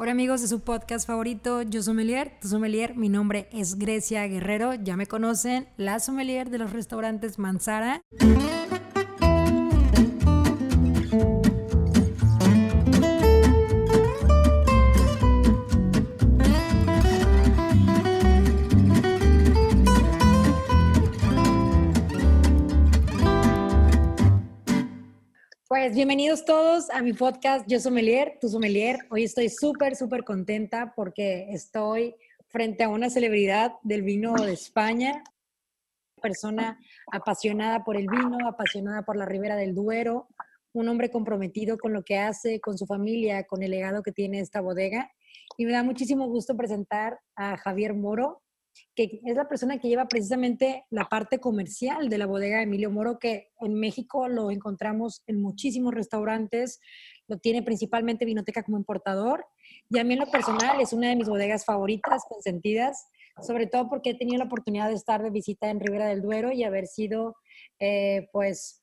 Hola amigos de su podcast favorito, yo sommelier, tu sommelier, mi nombre es Grecia Guerrero, ya me conocen, la sommelier de los restaurantes Manzara. Bienvenidos todos a mi podcast Yo Sommelier, tu sommelier. Hoy estoy súper, súper contenta porque estoy frente a una celebridad del vino de España, persona apasionada por el vino, apasionada por la Ribera del Duero, un hombre comprometido con lo que hace, con su familia, con el legado que tiene esta bodega. Y me da muchísimo gusto presentar a Javier Moro que es la persona que lleva precisamente la parte comercial de la bodega de Emilio Moro, que en México lo encontramos en muchísimos restaurantes, lo tiene principalmente Vinoteca como importador, y a mí lo personal es una de mis bodegas favoritas, consentidas, sobre todo porque he tenido la oportunidad de estar de visita en Ribera del Duero y haber sido, eh, pues,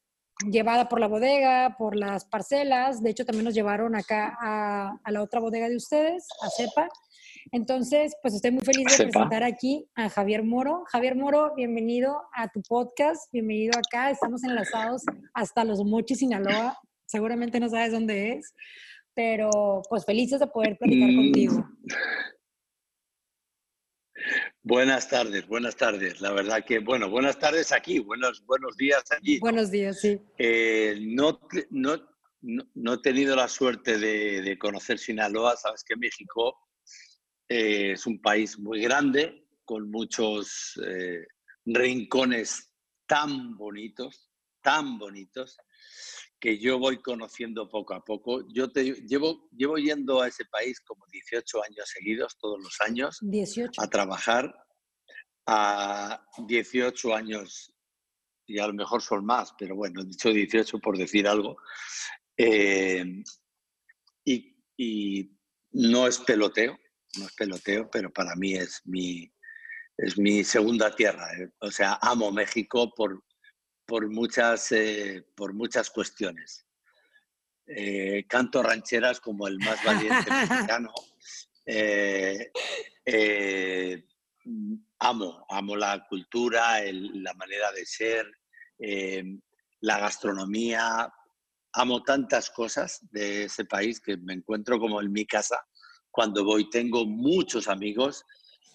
llevada por la bodega, por las parcelas. De hecho, también nos llevaron acá a, a la otra bodega de ustedes, a Cepa, entonces, pues estoy muy feliz de presentar aquí a Javier Moro. Javier Moro, bienvenido a tu podcast, bienvenido acá. Estamos enlazados hasta Los Mochis, Sinaloa. Seguramente no sabes dónde es, pero pues felices de poder platicar mm. contigo. Buenas tardes, buenas tardes. La verdad que, bueno, buenas tardes aquí, buenos, buenos días allí. Buenos días, sí. Eh, no, no, no, he tenido la suerte de, de conocer Sinaloa. Sabes que México eh, es un país muy grande, con muchos eh, rincones tan bonitos, tan bonitos, que yo voy conociendo poco a poco. Yo te, llevo, llevo yendo a ese país como 18 años seguidos, todos los años, 18. a trabajar. A 18 años, y a lo mejor son más, pero bueno, he dicho 18 por decir algo. Eh, y, y no es peloteo, no es peloteo, pero para mí es mi, es mi segunda tierra. ¿eh? O sea, amo México por, por, muchas, eh, por muchas cuestiones. Eh, canto rancheras como el más valiente mexicano. amo, amo la cultura, la manera de ser, la gastronomía. Amo tantas cosas de ese país que me encuentro como en mi casa cuando voy tengo muchos amigos,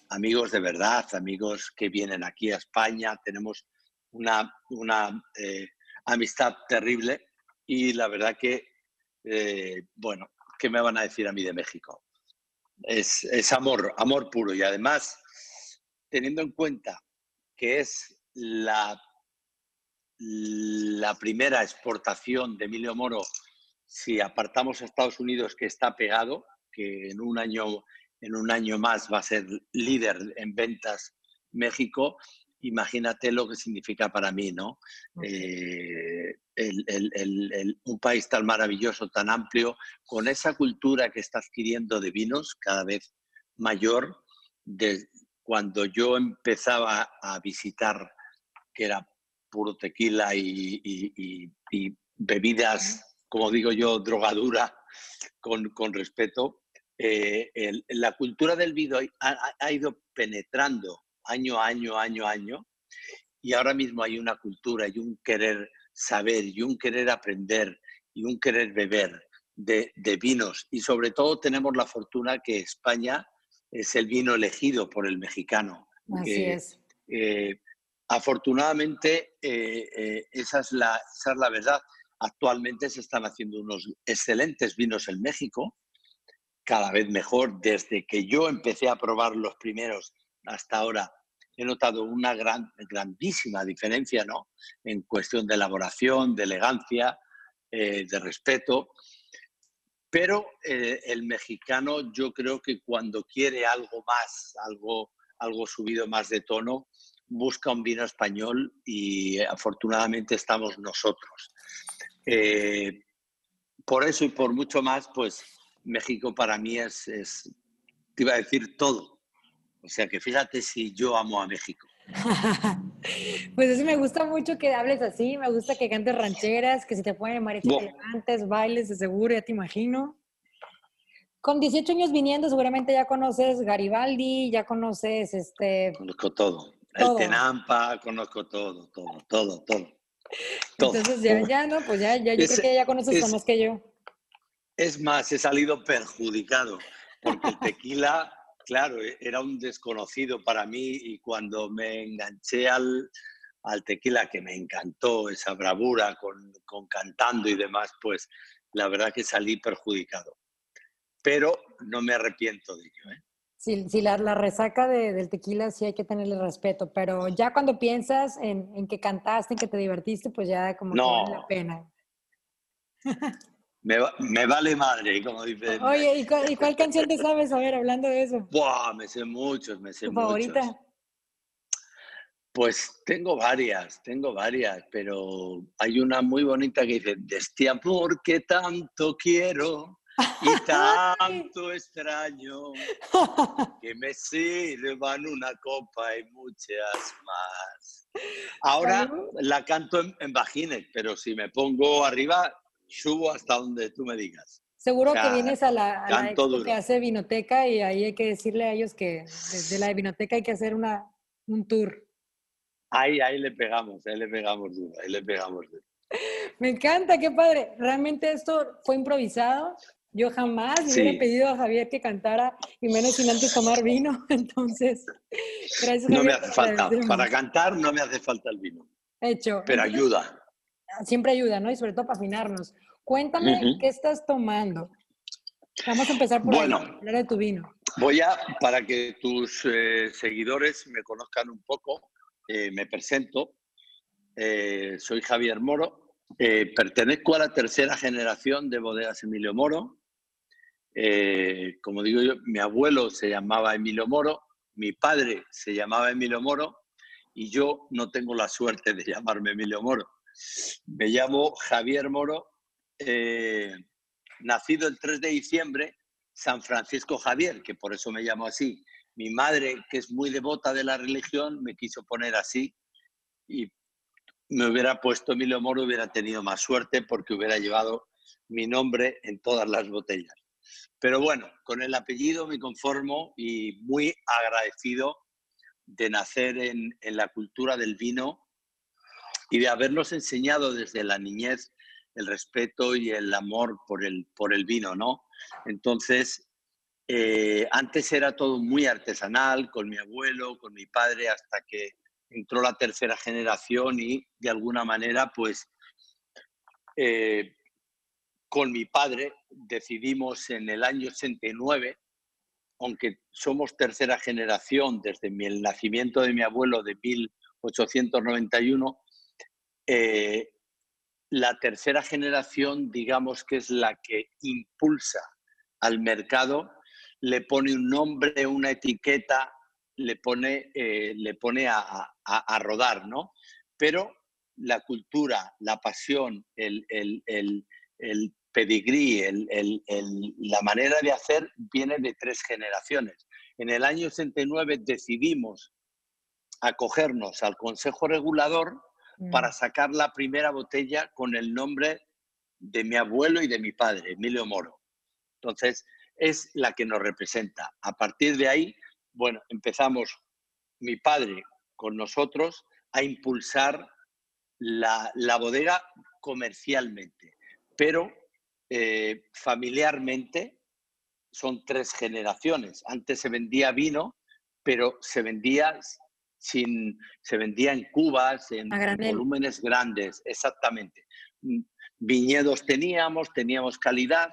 amigos de verdad, amigos que vienen aquí a España, tenemos una, una eh, amistad terrible y la verdad que, eh, bueno, ¿qué me van a decir a mí de México? Es, es amor, amor puro y además, teniendo en cuenta que es la, la primera exportación de Emilio Moro, si apartamos a Estados Unidos que está pegado, que en un año, en un año más va a ser líder en ventas México, imagínate lo que significa para mí, ¿no? Eh, un país tan maravilloso, tan amplio, con esa cultura que está adquiriendo de vinos cada vez mayor, de cuando yo empezaba a visitar, que era puro tequila y, bebidas, como digo yo, drogadura, con, con respeto, eh, la cultura del vino ha, ido penetrando año a año, año a año, y ahora mismo hay una cultura y un querer saber y un querer aprender y un querer beber de, vinos. Y sobre todo tenemos la fortuna que España es el vino elegido por el mexicano. Así es. Eh, afortunadamente, eh, esa, es la, esa es la verdad. Actualmente se están haciendo unos excelentes vinos en México cada vez mejor. Desde que yo empecé a probar los primeros hasta ahora, he notado una gran, grandísima diferencia ¿no? en cuestión de elaboración, de elegancia, eh, de respeto. Pero eh, el mexicano yo creo que cuando quiere algo más, algo, algo subido más de tono, busca un vino español y afortunadamente estamos nosotros. Eh, por eso y por mucho más, pues México para mí es, te iba a decir todo. O sea que fíjate si yo amo a México. pues eso me gusta mucho que hables así, me gusta que cantes rancheras, que si te ponen mariachis elegantes, bailes de seguro, ya te imagino. con 18 años viniendo, seguramente ya conoces Garibaldi, ya conoces este. Conozco todo. El Tenampa, conozco todo, todo, todo, todo. Entonces ya, ya, no, pues ya, ya yo creo que ya conoces más que yo. Es más, he salido perjudicado, porque el tequila, claro, e, era un desconocido para mí y cuando me enganché al, al tequila, que me encantó esa bravura con, con cantando y demás, pues la verdad que salí perjudicado pero no me arrepiento de ello. ¿eh? Sí, la, resaca del tequila sí hay que tenerle respeto, pero ya cuando piensas en, que cantaste, en que te divertiste, pues ya como no. vale la pena. Me, me, vale madre, como dice. Oye, ¿y cuál, canción te sabes? A ver, hablando de eso. Buah, me sé muchos, me sé ¿Tu muchos. favorita? Pues tengo varias, tengo varias, pero hay una muy bonita que dice, de este amor que tanto quiero, y tanto extraño que me sirvan una copa y muchas más. Ahora la canto en, en pero si me pongo arriba, subo hasta donde tú me digas. Seguro que vienes a la, a que hace Vinoteca y ahí hay que decirle a ellos que desde la Vinoteca hay que hacer una, un tour. Ahí, ahí le pegamos, ahí le pegamos duro, ahí le pegamos duro. Me encanta, qué padre. Realmente esto fue improvisado. Yo jamás le hubiera pedido a Javier que cantara y menos sin antes tomar vino. Entonces, gracias. No me hace falta. Para cantar no me hace falta el vino. Hecho. Pero ayuda. Siempre ayuda, ¿no? Y sobre todo para afinarnos. Cuéntame qué estás tomando. Vamos a empezar por bueno, hablar de tu vino. Voy a, para que tus eh, seguidores me conozcan un poco, eh, me presento. Eh, soy Javier Moro, pertenezco a la tercera generación de bodegas Emilio Moro. Como digo yo, mi abuelo se llamaba Emilio Moro, mi padre se llamaba Emilio Moro y yo no tengo la suerte de llamarme Emilio Moro. Me llamo Javier Moro, eh, nacido el 3 de diciembre, San Francisco Javier, que por eso me llamo así. Mi madre, que es muy devota de la religión, me quiso poner así y me hubiera puesto Emilio Moro, hubiera tenido más suerte porque hubiera llevado mi nombre en todas las botellas. Pero bueno, con el apellido me conformo y muy agradecido de nacer en, la cultura del vino y de habernos enseñado desde la niñez el respeto y el amor por el, por el vino, ¿no? Entonces, eh, antes era todo muy artesanal, con mi abuelo, con mi padre, hasta que entró la tercera generación y de alguna manera, pues, eh, con mi padre decidimos en el año 89, aunque somos tercera generación desde el nacimiento de mi abuelo de 1891, eh, la tercera generación, digamos que es la que impulsa al mercado, le pone un nombre, una etiqueta, le pone, eh, le pone a, rodar, ¿no? Pero la cultura, la pasión, el, el, el pedigrí, la manera de hacer viene de tres generaciones. En el año 69 decidimos acogernos al Consejo Regulador para mm. sacar la primera botella con el nombre de mi abuelo y de mi padre, Emilio Moro. Entonces, es la que nos representa. A partir de ahí, bueno, empezamos mi padre con nosotros a impulsar la, la bodega comercialmente, pero eh, familiarmente son tres generaciones. Antes se vendía vino, pero se vendía sin, se vendía en cubas, en, volúmenes grandes, exactamente. Mm, viñedos teníamos, teníamos calidad,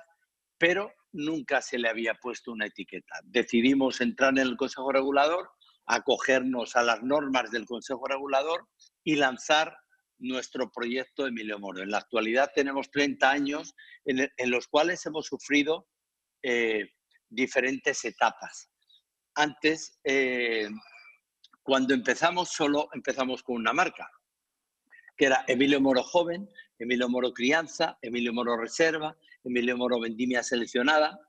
pero nunca se le había puesto una etiqueta. Decidimos entrar en el Consejo Regulador, acogernos a las normas del Consejo Regulador y lanzar nuestro proyecto Emilio Moro. En la actualidad tenemos 30 años en, los cuales hemos sufrido eh, diferentes etapas. Antes, eh, cuando empezamos, solo empezamos con una marca, que era Emilio Moro Joven, Emilio Moro Crianza, Emilio Moro Reserva, Emilio Moro Vendimia Seleccionada.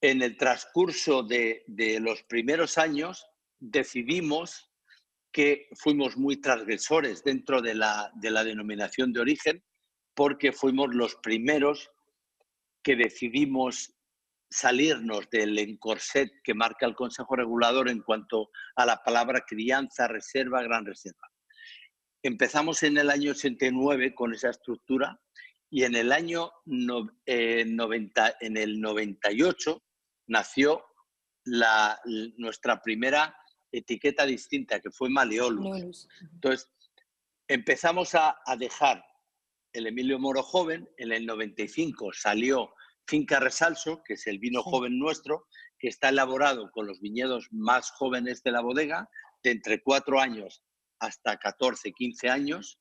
En el transcurso de, los primeros años decidimos que fuimos muy transgresores dentro de la, de la denominación de origen porque fuimos los primeros que decidimos salirnos del encorset que marca el Consejo Regulador en cuanto a la palabra crianza, reserva, gran reserva. Empezamos en el año 89 con esa estructura y en el año 90, eh, en el 98 nació la, nuestra primera etiqueta distinta, que fue Maleolus. Entonces, empezamos a, a dejar el Emilio Moro joven, en el 95 salió Finca Resalso, que es el vino joven nuestro, que está elaborado con los viñedos más jóvenes de la bodega, de entre 4 años hasta 14, 15 años.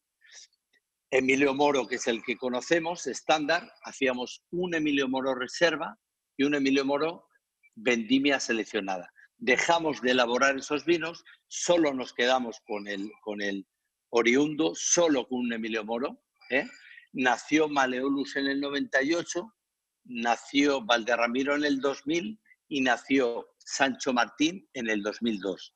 Emilio Moro, que es el que conocemos, estándar, hacíamos un Emilio Moro reserva y un Emilio Moro vendimia seleccionada. Dejamos de elaborar esos vinos, solo nos quedamos con el, con el oriundo, solo con un Emilio Moro. ¿eh? Nació Maleolus en el 98 nació Valderramiro en el 2000 y nació Sancho Martín en el 2002.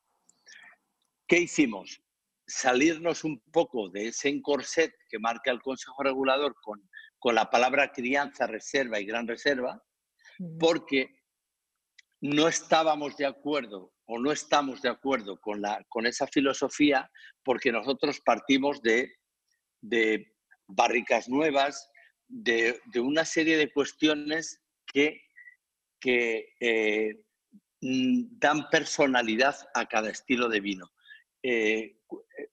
¿Qué hicimos? Salirnos un poco de ese encorset que marca el Consejo Regulador con, con la palabra crianza, reserva y gran reserva, porque no estábamos de acuerdo o no estamos de acuerdo con, la, con esa filosofía porque nosotros partimos de, de barricas nuevas, de, una serie de cuestiones que, que eh, mm, dan personalidad a cada estilo de vino. Eh, eh,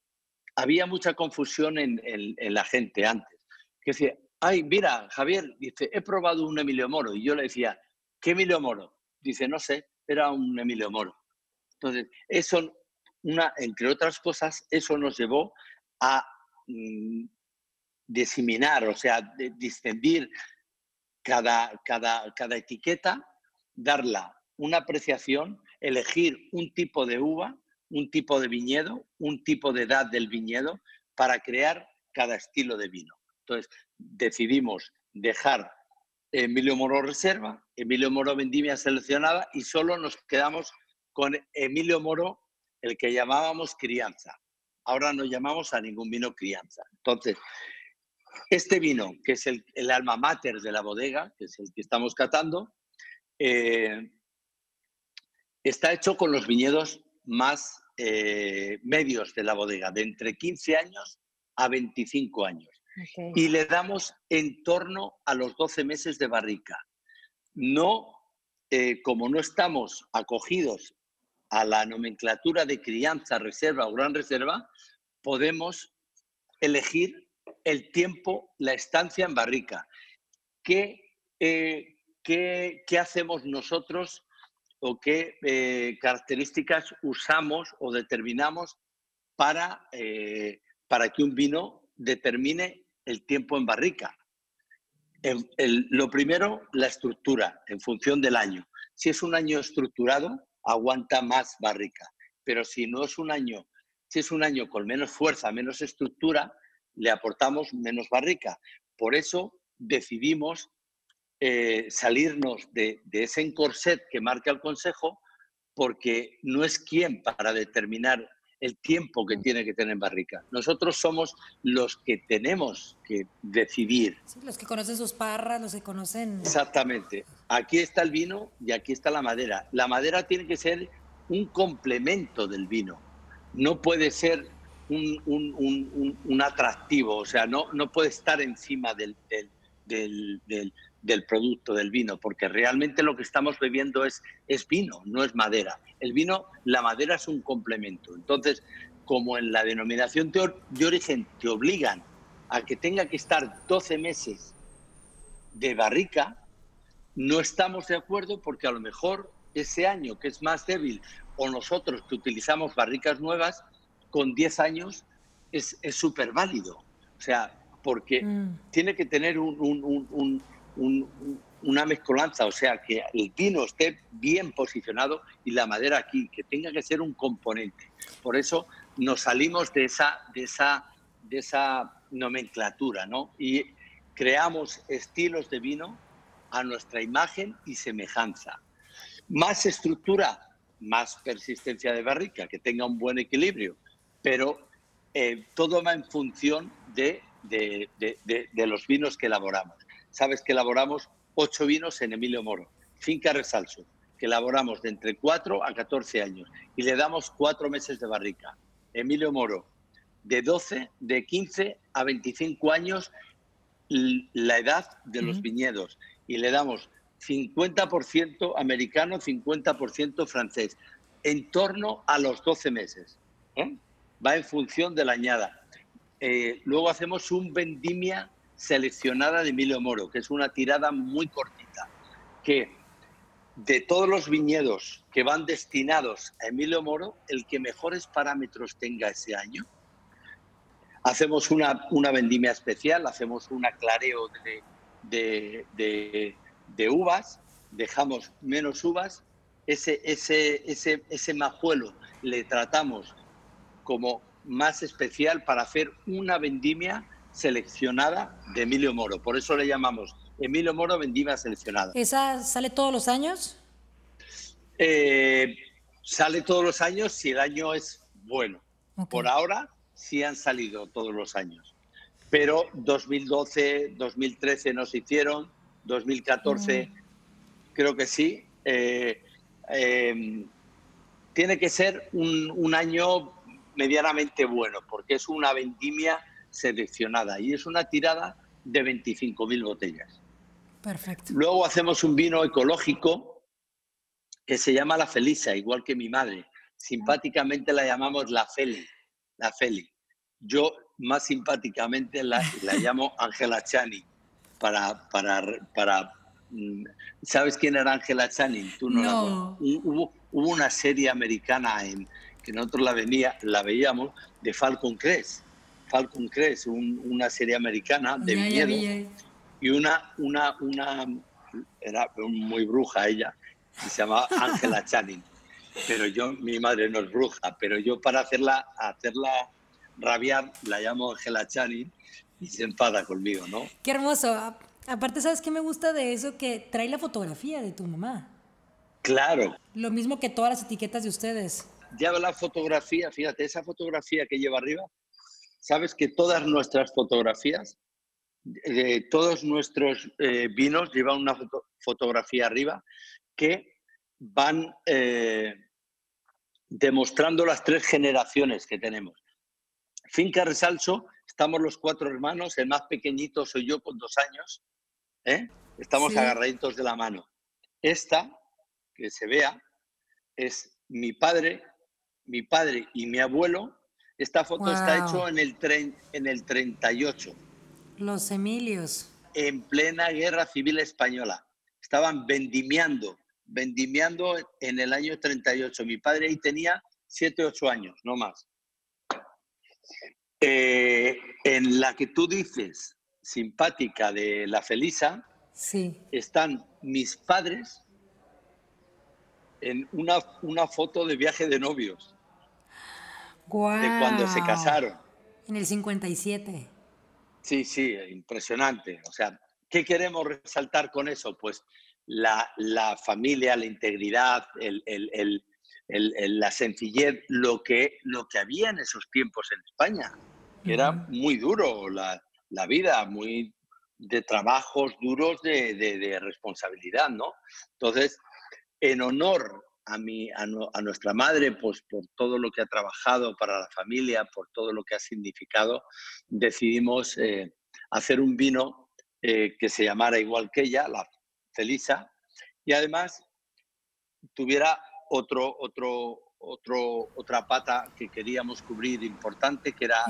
había mucha confusión en, la gente antes, que decía, ay, mira, Javier, dice, he probado un Emilio Moro. Y yo le decía, ¿qué Emilio Moro? Dice, no sé, era un Emilio Moro. Entonces, eso, una, entre otras cosas, eso nos llevó a mm, diseminar, o sea, de, cada, cada, cada etiqueta, darla una apreciación, elegir un tipo de uva, un tipo de viñedo, un tipo de edad del viñedo para crear cada estilo de vino. Entonces, decidimos dejar Emilio Moro Reserva, Emilio Moro Vendimia seleccionada y solo nos quedamos con Emilio Moro, el que llamábamos crianza. Ahora no llamamos a ningún vino crianza. Entonces, este vino, que es el, alma mater de la bodega, que es el que estamos catando, eh, está hecho con los viñedos más eh, medios de la bodega, de entre 15 años a 25 años. Y le damos en torno a los 12 meses de barrica. No, eh, como no estamos acogidos a la nomenclatura de crianza, reserva o gran reserva, podemos elegir el tiempo, la estancia en barrica. ¿Qué, eh, qué, hacemos nosotros o qué eh, características usamos o determinamos para, eh, para que un vino determine el tiempo en barrica? lo primero, la estructura en función del año. Si es un año estructurado, aguanta más barrica. Pero si no es un año, si es un año con menos fuerza, menos estructura, le aportamos menos barrica. Por eso decidimos eh, salirnos de, ese encorset que marca el Consejo, porque no es quien para determinar el tiempo que tiene que tener en barrica. Nosotros somos los que tenemos que decidir. los que conocen sus parras, los que conocen... Exactamente. Aquí está el vino y aquí está la madera. La madera tiene que ser un complemento del vino. No puede ser un, atractivo, o sea, no, no puede estar encima del, del, producto, del vino, porque realmente lo que estamos bebiendo es, es vino, no es madera. El vino, la madera es un complemento. Entonces, como en la denominación de origen te obligan a que tenga que estar 12 meses de barrica, no estamos de acuerdo porque a lo mejor ese año que es más débil o nosotros que utilizamos barricas nuevas, con 10 años es súper válido. O sea, porque mm. tiene que tener un, una mezcolanza, o sea, que el vino esté bien posicionado y la madera aquí, que tenga que ser un componente. Por eso nos salimos de esa, de esa, de esa nomenclatura, ¿no? Y creamos estilos de vino a nuestra imagen y semejanza. Más estructura, más persistencia de barrica, que tenga un buen equilibrio pero eh, todo va en función de, de, los vinos que elaboramos. Sabes que elaboramos ocho vinos en Emilio Moro. Finca Resalso, que elaboramos de entre 4 a 14 años y le damos cuatro meses de barrica. Emilio Moro, de 12, de 15 a 25 años la edad de los viñedos y le damos 50% americano, 50% francés, en torno a los 12 meses. ¿eh? Va en función de la añada. Eh, luego hacemos un vendimia seleccionada de Emilio Moro, que es una tirada muy cortita, que de todos los viñedos que van destinados a Emilio Moro, el que mejores parámetros tenga ese año, hacemos una, una vendimia especial, hacemos un aclareo de, de, uvas, dejamos menos uvas, ese, ese, ese, ese majuelo le tratamos como más especial para hacer una vendimia seleccionada de Emilio Moro. Por eso le llamamos Emilio Moro Vendimia Seleccionada. ¿Esa sale todos los años? Eh, sale todos los años si el año es bueno. Por ahora sí han salido todos los años. Pero 2012, 2013 no se hicieron, 2014 mm. creo que sí. Eh, em, tiene que ser un, un, año medianamente bueno, porque es una vendimia seleccionada y es una tirada de 25.000 botellas. Perfecto. Luego hacemos un vino ecológico que se llama La Felisa, igual que mi madre. Simpáticamente la llamamos La Feli la Feli. Yo más simpáticamente la, llamo Angela Chani para, para, para mm, ¿Sabes quién era Angela Channing? Tú no, Hubo, hubo, una serie americana en que nosotros la, venía, la veíamos de Falcon Crest. Falcon Crest, una serie americana de miedo. Y una, una, una, era muy bruja ella, y se llamaba Angela Channing pero yo, mi madre no es bruja, pero yo para hacerla, hacerla rabiar la llamo Angela Channing y se enfada conmigo, ¿no? Qué hermoso. Aparte, ¿sabes qué me gusta de eso? Que trae la fotografía de tu mamá. Claro. Lo mismo que todas las etiquetas de ustedes. Lleva la fotografía, fíjate, esa fotografía que lleva arriba, sabes que todas nuestras fotografías, eh, todos nuestros eh, vinos llevan una fotografía arriba que van eh, demostrando las tres generaciones que tenemos. Finca Resalso, estamos los cuatro hermanos, el más pequeñito soy yo con dos años, ¿eh? estamos agarraditos de la mano. Esta, que se vea, es mi padre, mi padre y mi abuelo. Esta foto está hecha en el, en el 38. Los Emilios. En plena guerra civil española. Estaban vendimiando vendimiando en el año 38. Mi padre ahí tenía 7, 8 años, no más. Eh, en la que tú dices, simpática de la Felisa, sí. están mis padres en una, una foto de viaje de novios. De cuando se casaron. En el 57. Sí, sí, impresionante. O sea, ¿qué queremos resaltar con eso? Pues la, familia, la integridad, la sencillez, lo que, lo que había en esos tiempos en España, que era muy duro la, vida, muy de trabajos duros de, responsabilidad, ¿no? Entonces, en honor a, mi, a, nuestra madre, pues por todo lo que ha trabajado para la familia, por todo lo que ha significado, decidimos eh, hacer un vino eh, que se llamara igual que ella, la Felisa, y además tuviera otro, otro, otro, otra pata que queríamos cubrir importante, que era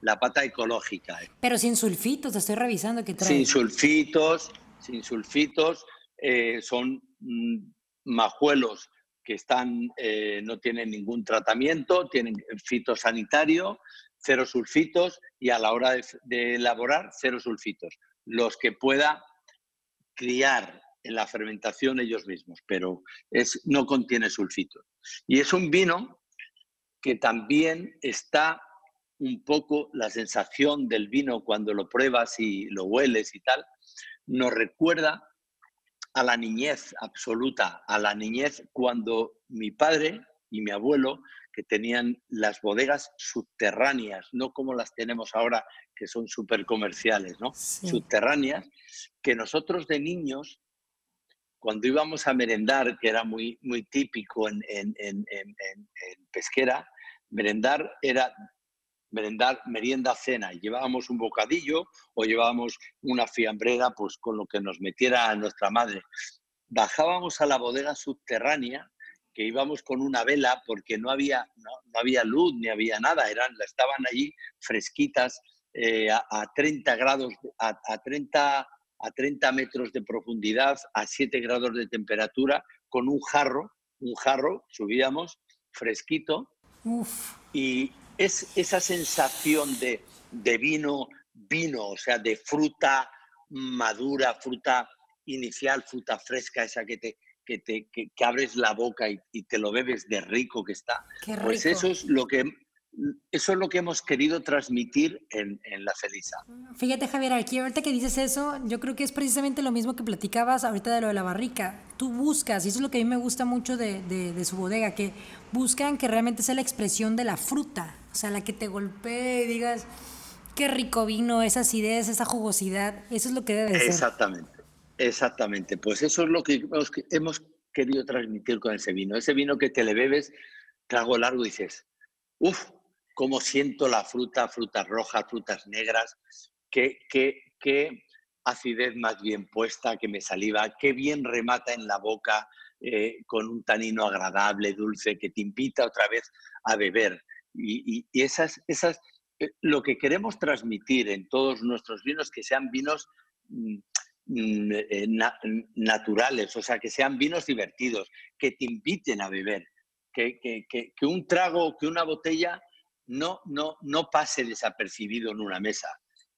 La, pata ecológica. Pero sin sulfitos, estoy revisando que trae. Sin sulfitos, sin sulfitos, eh, son mm, majuelos que están, eh, no tienen ningún tratamiento, tienen fitosanitario, cero sulfitos y a la hora de, de elaborar, cero sulfitos. Los que pueda criar en la fermentación ellos mismos, pero es, no contiene sulfitos. Y es un vino que también está un poco la sensación del vino cuando lo pruebas y lo hueles y tal, nos recuerda a la niñez absoluta, a la niñez cuando mi padre y mi abuelo, que tenían las bodegas subterráneas, no como las tenemos ahora, que son súper comerciales, ¿no? Subterráneas, que nosotros de niños, cuando íbamos a merendar, que era muy, muy típico en, en, en, en pesquera, merendar era merendar, merienda, cena. Llevábamos un bocadillo o llevábamos una fiambrera, pues con lo que nos metiera nuestra madre. Bajábamos a la bodega subterránea, que íbamos con una vela porque no había, no, había luz ni había nada, eran, estaban allí fresquitas eh, a, 30 grados, a, 30, a 30 metros de profundidad, a 7 grados de temperatura, con un jarro, un jarro, subíamos fresquito. Y, es esa sensación de, vino, vino, o sea, de fruta madura, fruta inicial, fruta fresca, esa que te, que te que, abres la boca y, te lo bebes de rico que está. Pues eso es lo que eso es lo que hemos querido transmitir en, la Felisa. Fíjate, Javier, aquí ahorita que dices eso, yo creo que es precisamente lo mismo que platicabas ahorita de lo de la barrica. Tú buscas, y eso es lo que a mí me gusta mucho de, de, su bodega, que buscan que realmente sea la expresión de la fruta, o sea, la que te golpee y digas, qué rico vino, esa acidez, esa jugosidad, eso es lo que debe ser. Exactamente, exactamente. Pues eso es lo que hemos, hemos querido transmitir con ese vino. Ese vino que te le bebes, trago largo y dices, uff, cómo siento la fruta, frutas rojas, frutas negras, qué, qué, qué acidez más bien puesta que me saliva, qué bien remata en la boca eh, con un tanino agradable, dulce, que te invita otra vez a beber. Y, esas, esas, eh, lo que queremos transmitir en todos nuestros vinos, que sean vinos mm, mm, eh, naturales, o sea, que sean vinos divertidos, que te inviten a beber, que, que, que un trago, que una botella no, no, no pase desapercibido en una mesa,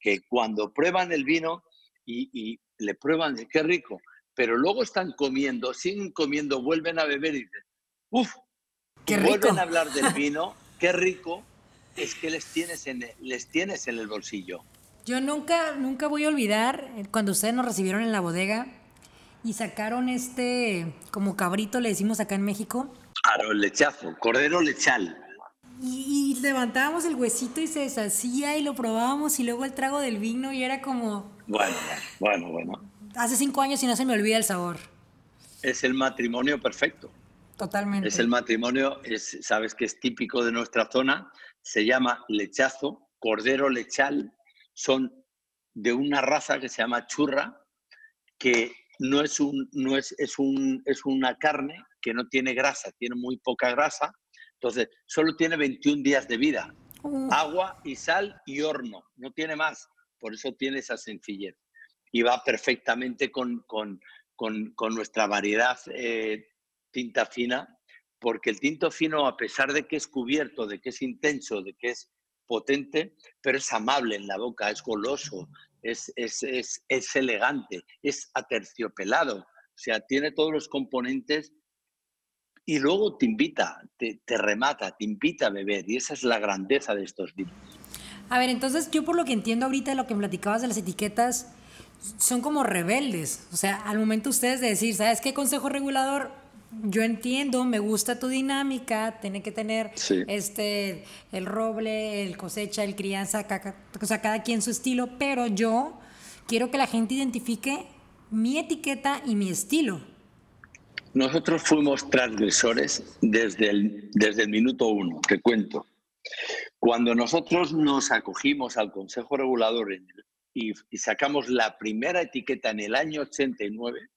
que cuando prueban el vino y, le prueban, qué rico, pero luego están comiendo, siguen comiendo, vuelven a beber y dicen, uff, vuelven a hablar del vino, qué rico, es que les tienes en, les tienes en el bolsillo. Yo nunca, nunca voy a olvidar eh, cuando ustedes nos recibieron en la bodega y sacaron este, como cabrito le decimos acá en México. Claro, lechazo, cordero lechal. Y, levantábamos el huesito y se deshacía y lo probábamos y luego el trago del vino y era como... Bueno, bueno, bueno. Hace cinco años y no se me olvida el sabor. Es el matrimonio perfecto. Totalmente. Es el matrimonio, es, sabes que es típico de nuestra zona, se llama lechazo, cordero lechal, son de una raza que se llama churra, que no es, un, no es, es, un, es una carne que no tiene grasa, tiene muy poca grasa, entonces, solo tiene 21 días de vida. Agua y sal y horno, no tiene más. Por eso tiene esa sencillez. Y va perfectamente con, con, con, nuestra variedad eh, tinta fina, porque el tinto fino, a pesar de que es cubierto, de que es intenso, de que es potente, pero es amable en la boca, es goloso, es, es, es, es elegante, es aterciopelado. O sea, tiene todos los componentes y luego te invita, te, remata, te invita a beber y esa es la grandeza de estos vinos. A ver, entonces yo por lo que entiendo ahorita lo que me platicabas de las etiquetas, son como rebeldes. O sea, al momento ustedes de decir, ¿sabes qué consejo regulador? Yo entiendo, me gusta tu dinámica, tiene que tener este el roble, el cosecha, el crianza, o sea, cada quien su estilo, pero yo quiero que la gente identifique mi etiqueta y mi estilo. Nosotros fuimos transgresores desde el, desde el minuto uno, te cuento. Cuando nosotros nos acogimos al Consejo Regulador y, sacamos la primera etiqueta en el año 89,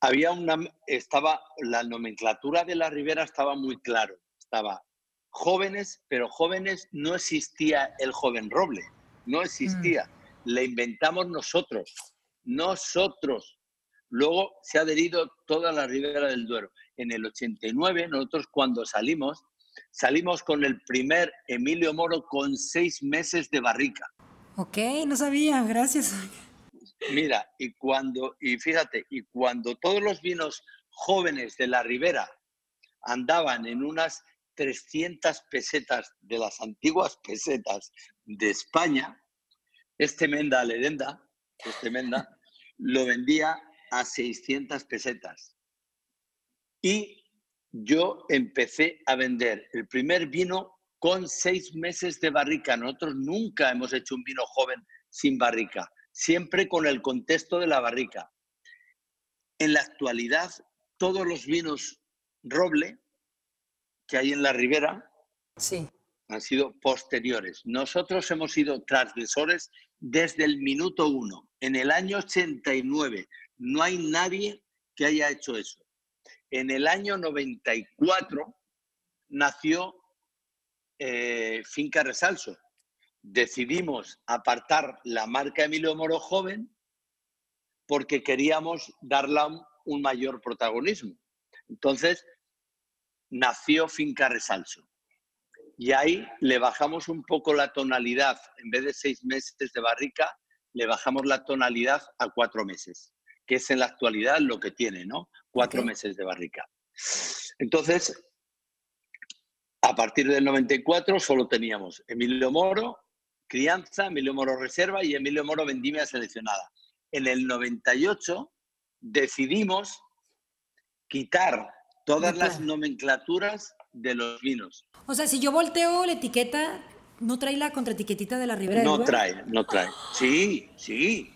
había una, estaba, la nomenclatura de la Ribera estaba muy claro. Estaba jóvenes, pero jóvenes no existía el joven roble, no existía. Mm. Le inventamos nosotros, nosotros. Luego se ha adherido toda la ribera del Duero. En el 89, nosotros cuando salimos, salimos con el primer Emilio Moro con seis meses de barrica. Ok, no sabía, gracias. Mira, y cuando, y fíjate, y cuando todos los vinos jóvenes de la ribera andaban en unas 300 pesetas de las antiguas pesetas de España, este Menda Ledenda, este Menda, lo vendía a 600 pesetas. Y yo empecé a vender el primer vino con seis meses de barrica. Nosotros nunca hemos hecho un vino joven sin barrica, siempre con el contexto de la barrica. En la actualidad, todos los vinos roble que hay en la ribera sí. han sido posteriores. Nosotros hemos sido transgresores desde el minuto uno. En el año 89 no hay nadie que haya hecho eso. En el año 94 nació eh, Finca Resalso. Decidimos apartar la marca Emilio Moro Joven porque queríamos darle un mayor protagonismo. Entonces, nació Finca Resalso. Y ahí le bajamos un poco la tonalidad, en vez de seis meses de barrica, le bajamos la tonalidad a cuatro meses, que es en la actualidad lo que tiene, ¿no? Cuatro meses de barrica. Entonces, a partir del 94 solo teníamos Emilio Moro, crianza, Emilio Moro reserva y Emilio Moro vendimia seleccionada. En el 98 decidimos quitar todas las nomenclaturas de los vinos. O sea, si yo volteo la etiqueta, ¿no trae la contraetiquetita de la Ribera No trae, no trae. Sí, sí.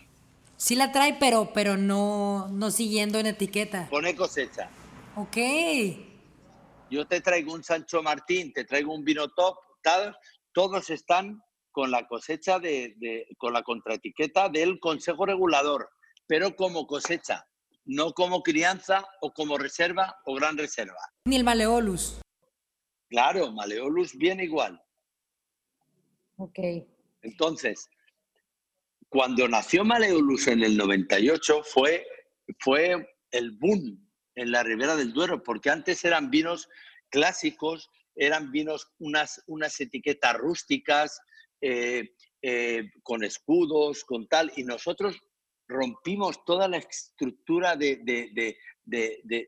Sí la trae, pero, pero no, no siguiendo en etiqueta. Pone cosecha. Ok. Yo te traigo un Sancho Martín, te traigo un vino top, tal, todos están con la cosecha de, de, con la contraetiqueta del Consejo Regulador, pero como cosecha no como crianza o como reserva o gran reserva. Ni el Maleolus. Claro, Maleolus viene igual. Ok. Entonces, cuando nació Maleolus en el 98 fue, fue el boom en la Ribera del Duero, porque antes eran vinos clásicos, eran vinos, unas, unas etiquetas rústicas, eh, eh, con escudos, con tal, y nosotros rompimos toda la estructura de,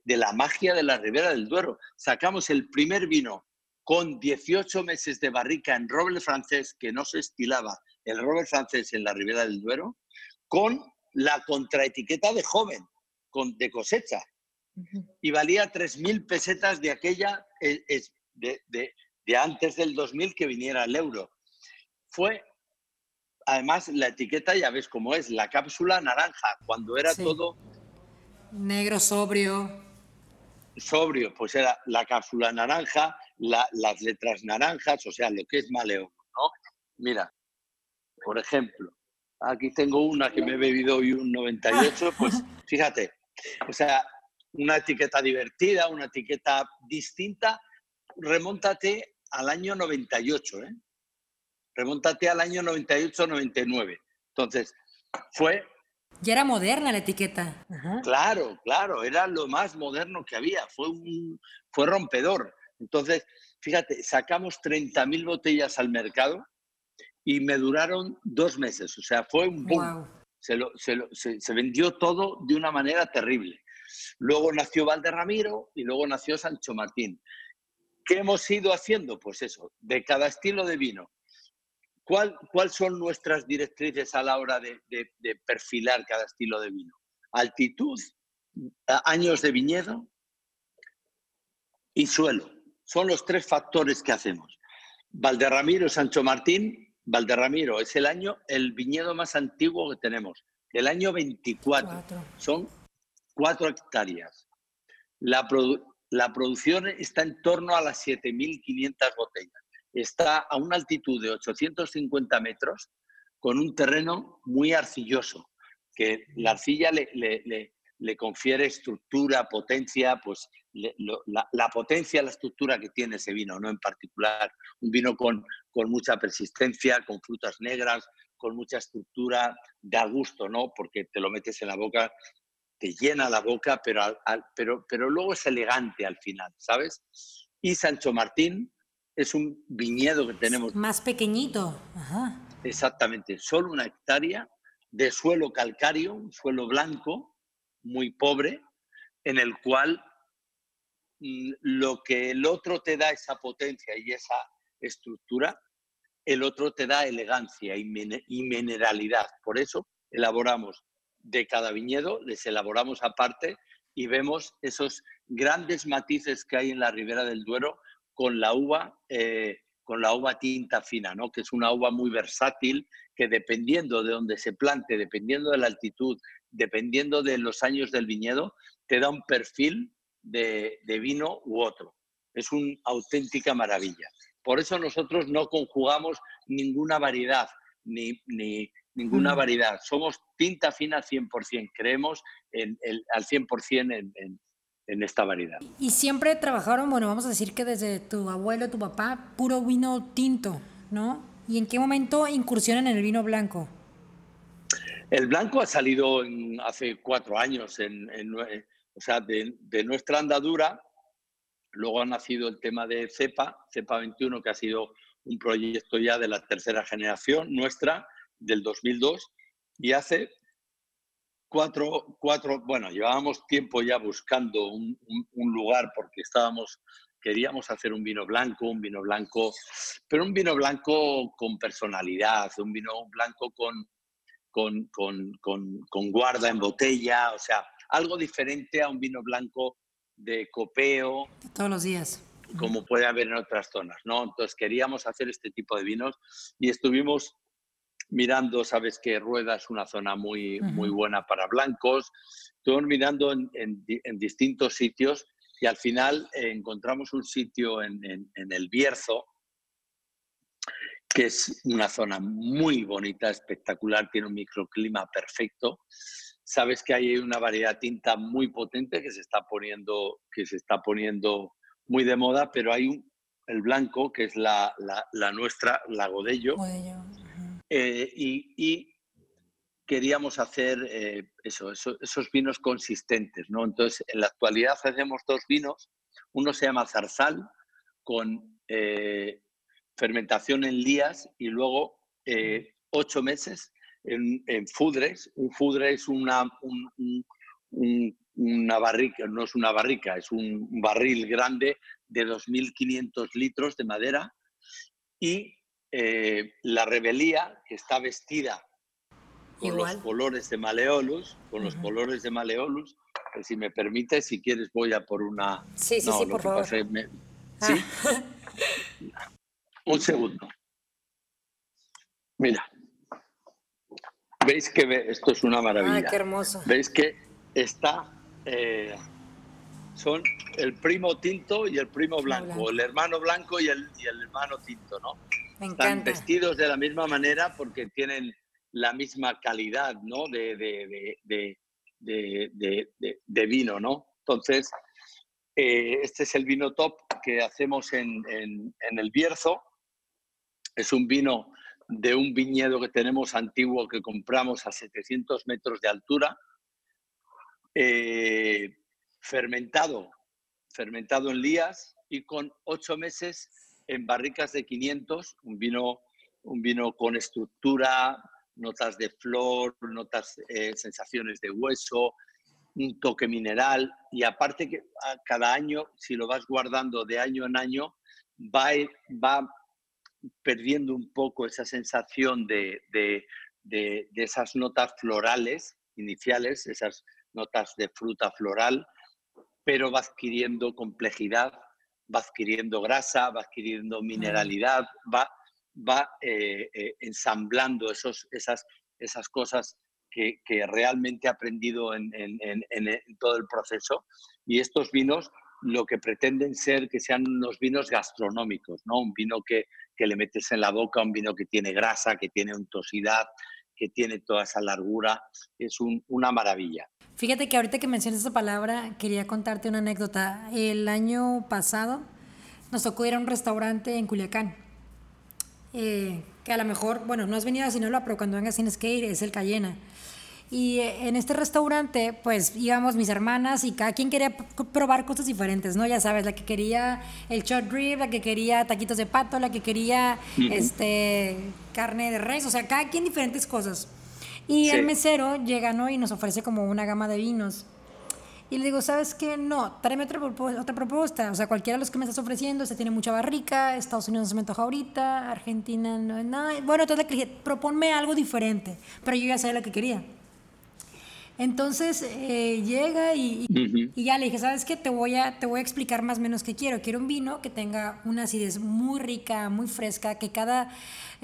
la magia de la Ribera del Duero. Sacamos el primer vino con 18 meses de barrica en roble francés, que no se estilaba el roble francés en la Ribera del Duero, con la contraetiqueta de joven, con, de cosecha. Y valía 3.000 pesetas de aquella, eh, de, de antes del 2000 que viniera el euro. Fue además la etiqueta ya ves cómo es, la cápsula naranja, cuando era todo... Negro sobrio. Sobrio, pues era la cápsula naranja, las letras naranjas, o sea, lo que es maleo, ¿no? Mira, por ejemplo, aquí tengo una que me he bebido hoy un 98, pues fíjate, o sea, una etiqueta divertida, una etiqueta distinta, remóntate al año 98, ¿eh? Remóntate al año 98-99. Entonces, fue... Ya era moderna la etiqueta. Claro, claro, era lo más moderno que había, fue, un, fue rompedor. Entonces, fíjate, sacamos 30.000 botellas al mercado y me duraron dos meses, o sea, fue un boom. Se, se, se, vendió todo de una manera terrible. Luego nació Valderramiro y luego nació Sancho Martín. ¿Qué hemos ido haciendo? Pues eso, de cada estilo de vino ¿Cuáles son nuestras directrices a la hora de, perfilar cada estilo de vino? Altitud, años de viñedo y suelo. Son los tres factores que hacemos. Valderramiro, Sancho Martín, Valderramiro es el año, el viñedo más antiguo que tenemos, el año 24. Son cuatro hectáreas. La, la producción está en torno a las 7.500 botellas está a una altitud de 850 metros con un terreno muy arcilloso, que la arcilla le, confiere estructura, potencia, pues la, potencia, la estructura que tiene ese vino, ¿no? En particular, un vino con, con mucha persistencia, con frutas negras, con mucha estructura, da gusto, ¿no? Porque te lo metes en la boca, te llena la boca, pero, pero, pero luego es elegante al final, ¿sabes? Y Sancho Martín, es un viñedo que tenemos. Más pequeñito. Exactamente, solo una hectárea de suelo calcáreo, un suelo blanco, muy pobre, en el cual lo que el otro te da esa potencia y esa estructura, el otro te da elegancia y, mineralidad. Por eso elaboramos de cada viñedo, les elaboramos aparte y vemos esos grandes matices que hay en la ribera del Duero con la uva, eh, con la uva tinta fina, ¿no? que es una uva muy versátil, que dependiendo de dónde se plante, dependiendo de la altitud, dependiendo de los años del viñedo, te da un perfil de, vino u otro. Es una auténtica maravilla. Por eso nosotros no conjugamos ninguna variedad, ni, ni ninguna mm. variedad. Somos tinta fina 100%. Creemos en, al 100% en, en, en esta variedad. Y siempre trabajaron, bueno, vamos a decir que desde tu abuelo, tu papá, puro vino tinto, ¿no? ¿Y en qué momento incursionan en el vino blanco? El blanco ha salido hace cuatro años, en, o sea, de, nuestra andadura. Luego ha nacido el tema de CEPA, CEPA 21, que ha sido un proyecto ya de la tercera generación nuestra, del 2002, y hace cuatro, cuatro, bueno, llevábamos tiempo ya buscando un, lugar porque estábamos, queríamos hacer un vino blanco, un vino blanco, pero un vino blanco con personalidad, un vino blanco con, con, con, con, guarda en botella, o sea, algo diferente a un vino blanco de copeo. Todos los días. Como puede haber en otras zonas, ¿no? Entonces queríamos hacer este tipo de vinos y estuvimos mirando, sabes que Rueda es una zona muy, muy buena para blancos. Estuvimos mirando en, en, distintos sitios y al final eh, encontramos un sitio en, en, el Bierzo, que es una zona muy bonita, espectacular, tiene un microclima perfecto. Sabes que hay una variedad tinta muy potente que se está poniendo, que se está poniendo muy de moda, pero hay un, el blanco, que es la, la, la nuestra, la Godello, eh, y, queríamos hacer eh, eso, esos vinos consistentes. ¿no? Entonces, en la actualidad hacemos dos vinos. Uno se llama Zarzal, con eh, fermentación en lías y luego ocho meses en, fudres. Un fudre es una, una barrica, no es una barrica, es un barril grande de 2.500 litros de madera y eh, la rebelía, que está vestida con los colores de Maleolus, con los colores de Maleolus, si me permite, si quieres voy a por una... Sí, sí, sí, por favor. ¿Sí? Ah. Un segundo. Mira. ¿Veis que esto es una maravilla? Ah, qué hermoso. ¿Veis que está... Eh, son el primo tinto y el primo blanco, el hermano blanco y el, y el hermano tinto, ¿no? Están vestidos de la misma manera porque tienen la misma calidad ¿no? de, de, de, de vino. ¿no? Entonces, eh, este es el vino top que hacemos en, en, en, el Bierzo. Es un vino de un viñedo que tenemos antiguo que compramos a 700 metros de altura, eh, fermentado, fermentado en lías y con ocho meses en barricas de 500, un vino, un vino con estructura, notas de flor, notas, eh, sensaciones de hueso, un toque mineral y aparte que cada año, si lo vas guardando de año en año, va, va perdiendo un poco esa sensación de, de, de, de, esas notas florales iniciales, esas notas de fruta floral, pero va adquiriendo complejidad, va adquiriendo grasa, va adquiriendo mineralidad, va, va eh, eh, ensamblando esos, esas, esas cosas que, que realmente he aprendido en, en, en, todo el proceso. Y estos vinos lo que pretenden ser que sean unos vinos gastronómicos, ¿no? Un vino que, que le metes en la boca, un vino que tiene grasa, que tiene untosidad, que tiene toda esa largura, es una maravilla. Fíjate que ahorita que mencionas esa palabra, quería contarte una anécdota. El año pasado nos tocó ir a un restaurante en Culiacán, eh, que a lo mejor, bueno, no has venido a Sinaloa, pero cuando vengas tienes que ir, es el Cayena. Y eh, en este restaurante, pues íbamos mis hermanas y cada quien quería probar cosas diferentes, ¿no? Ya sabes, la que quería el short rib, la que quería taquitos de pato, la que quería este, carne de res, o sea, cada quien diferentes cosas. Y el mesero llega, ¿no? Y nos ofrece como una gama de vinos. Y le digo, ¿sabes qué? No, tráeme otra, otra propuesta. O sea, cualquiera de los que me estás ofreciendo, se tiene mucha barrica, Estados Unidos no se me antoja ahorita, Argentina no, Bueno, entonces le dije, proponme algo diferente. Pero yo ya sabía lo que quería. Entonces eh, llega y, ya le dije, ¿sabes qué? Te voy, a, te voy a explicar más o menos qué quiero. Quiero un vino que tenga una acidez muy rica, muy fresca, que cada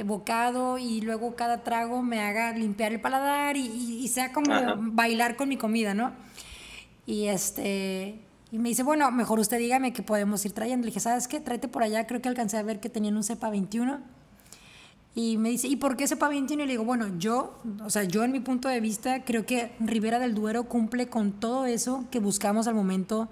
bocado y luego cada trago me haga limpiar el paladar y, sea como bailar con mi comida, ¿no? Y este... Y me dice, bueno, mejor usted dígame que podemos ir trayendo. Le dije, ¿sabes qué? Tráete por allá. Creo que alcancé a ver que tenían un cepa 21 y me dice, ¿y por qué sepa 21? Y le digo, bueno, yo, o sea, yo en mi punto de vista creo que Ribera del Duero cumple con todo eso que buscamos al momento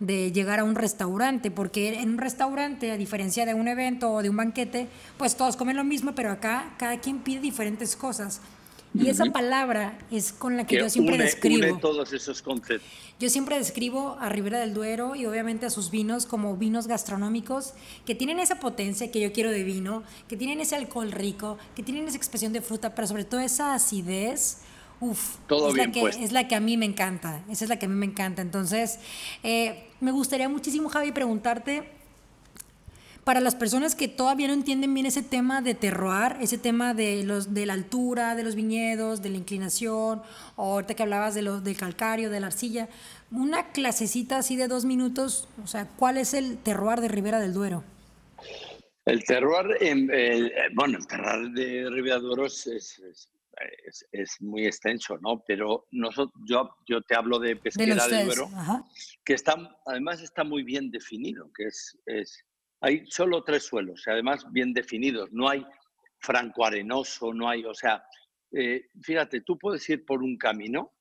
de llegar a un restaurante, porque en un restaurante, a diferencia de un evento o de un banquete, pues todos comen lo mismo, pero acá cada quien pide diferentes cosas. Y esa palabra es con la que, yo siempre describo. todos esos conceptos. Yo siempre describo a Ribera del Duero y obviamente a sus vinos como vinos gastronómicos que tienen esa potencia que yo quiero de vino, que tienen ese alcohol rico, que tienen esa expresión de fruta, pero sobre todo esa acidez. Uf, Todo es, bien la que, puesto. es la que a mí me encanta. Esa es la que a mí me encanta. Entonces, eh, me gustaría muchísimo, Javi, preguntarte para las personas que todavía no entienden bien ese tema de terroir, ese tema de, los, de la altura de los viñedos, de la inclinación, o ahorita que hablabas de lo, del calcario, de la arcilla, una clasecita así de dos minutos, o sea, ¿cuál es el terroir de Ribera del Duero? El terroir, eh, bueno, el terroir de Ribera del Duero es, es, muy extenso, ¿no? Pero nosotros, yo, yo te hablo de pesquera del Duero, que está, además está muy bien definido, que es hay solo tres suelos, además bien definidos. No hay franco arenoso, no hay, o sea, eh, fíjate, tú puedes ir por un camino,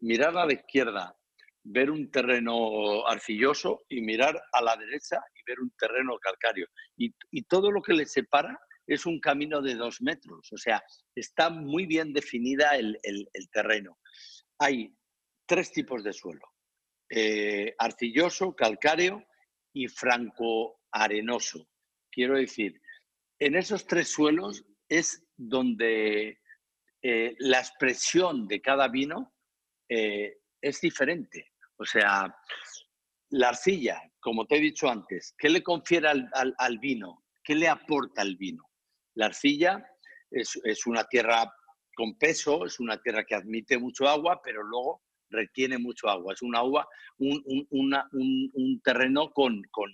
mirar a la izquierda, ver un terreno arcilloso y mirar a la derecha y ver un terreno calcáreo. Y, todo lo que le separa es un camino de dos metros, o sea, está muy bien definida el, terreno. Hay tres tipos de suelo, eh, arcilloso, calcáreo y franco arenoso. Quiero decir, en esos tres suelos es donde eh, la expresión de cada vino eh, es diferente. O sea, la arcilla, como te he dicho antes, ¿qué le confiere al, vino? ¿Qué le aporta el vino? La arcilla es, una tierra con peso, es una tierra que admite mucho agua, pero luego retiene mucho agua. Es una agua, un, terreno con, con,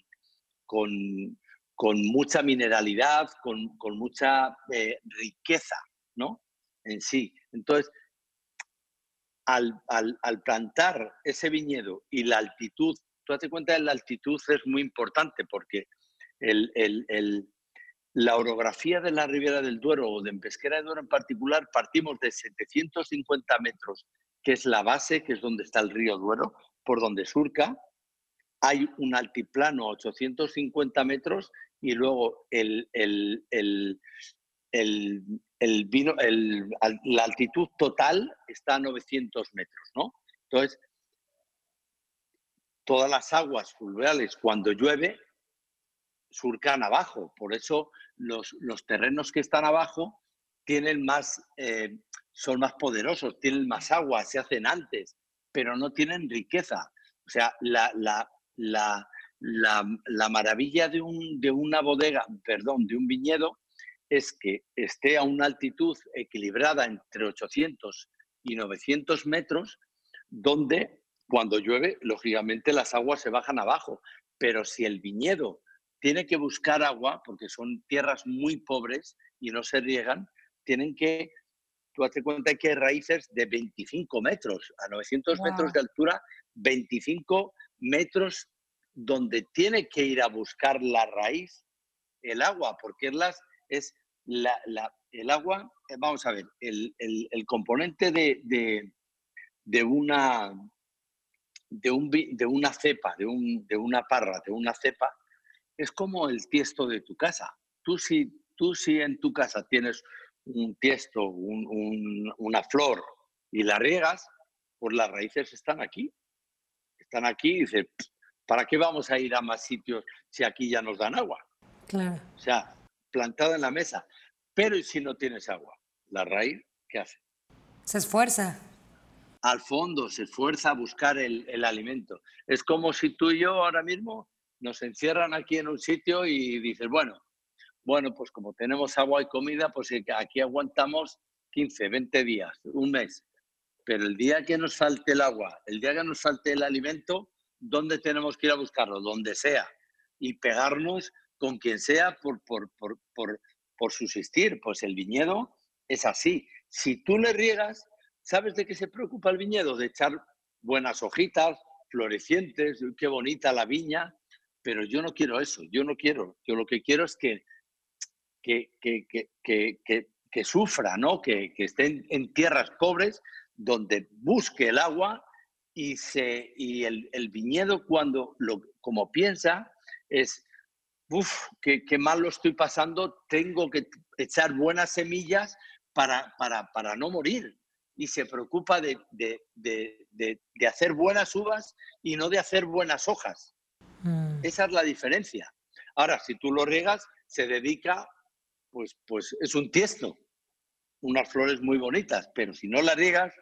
mucha mineralidad, con, mucha eh, riqueza, ¿no? En sí. Entonces, al, plantar ese viñedo y la altitud, tú te cuenta que la altitud es muy importante porque la orografía de la Ribera del Duero o de Pesquera del Duero en particular, partimos de 750 metros, que es la base, que es donde está el río Duero, por donde surca, hay un altiplano a 850 metros y luego la altitud total está a 900 metros, ¿no? Entonces, todas las aguas fluviales cuando llueve surcan abajo, por eso los, terrenos que están abajo tienen más, eh, son más poderosos, tienen más agua, se hacen antes, pero no tienen riqueza. O sea, la, la, maravilla de, un, de una bodega, perdón, de un viñedo, es que esté a una altitud equilibrada entre 800 y 900 metros, donde cuando llueve, lógicamente las aguas se bajan abajo. Pero si el viñedo tiene que buscar agua, porque son tierras muy pobres y no se riegan, tienen que, tú hace cuenta que hay raíces de 25 metros, a 900 metros de altura, 25 metros donde tiene que ir a buscar la raíz el agua, porque las, es la, el agua, eh, vamos a ver, el, componente de, de, una, de, un, de una cepa, de, un, de una parra, de una cepa, es como el tiesto de tu casa. Tú si, tú si en tu casa tienes un tiesto, una flor y la riegas, pues las raíces están aquí están aquí dice, ¿para qué vamos a ir a más sitios si aquí ya nos dan agua? Claro. O sea, plantada en la mesa. Pero ¿y si no tienes agua? La raíz, ¿qué hace? Se esfuerza. Al fondo, se esfuerza a buscar el, el alimento. Es como si tú y yo ahora mismo nos encierran aquí en un sitio y dices, bueno, bueno, pues como tenemos agua y comida, pues aquí aguantamos 15, 20 días, un mes. Pero el día que nos falte el agua, el día que nos falte el alimento, ¿dónde tenemos que ir a buscarlo? Donde sea. Y pegarnos con quien sea por, por, por, por, subsistir. Pues el viñedo es así. Si tú le riegas, ¿sabes de qué se preocupa el viñedo? De echar buenas hojitas, florecientes, qué bonita la viña, pero yo no quiero eso, yo no quiero. Yo lo que quiero es que, que, que, que, que sufra, ¿no? que, que esté en, tierras pobres, donde busque el agua y, se, y el, el viñedo cuando lo, como piensa es, uff, qué, qué, mal lo estoy pasando, tengo que echar buenas semillas para, para, para no morir. Y se preocupa de, de, de, de, hacer buenas uvas y no de hacer buenas hojas. Mm. Esa es la diferencia. Ahora, si tú lo riegas, se dedica, pues, pues es un tiesto, unas flores muy bonitas, pero si no las riegas,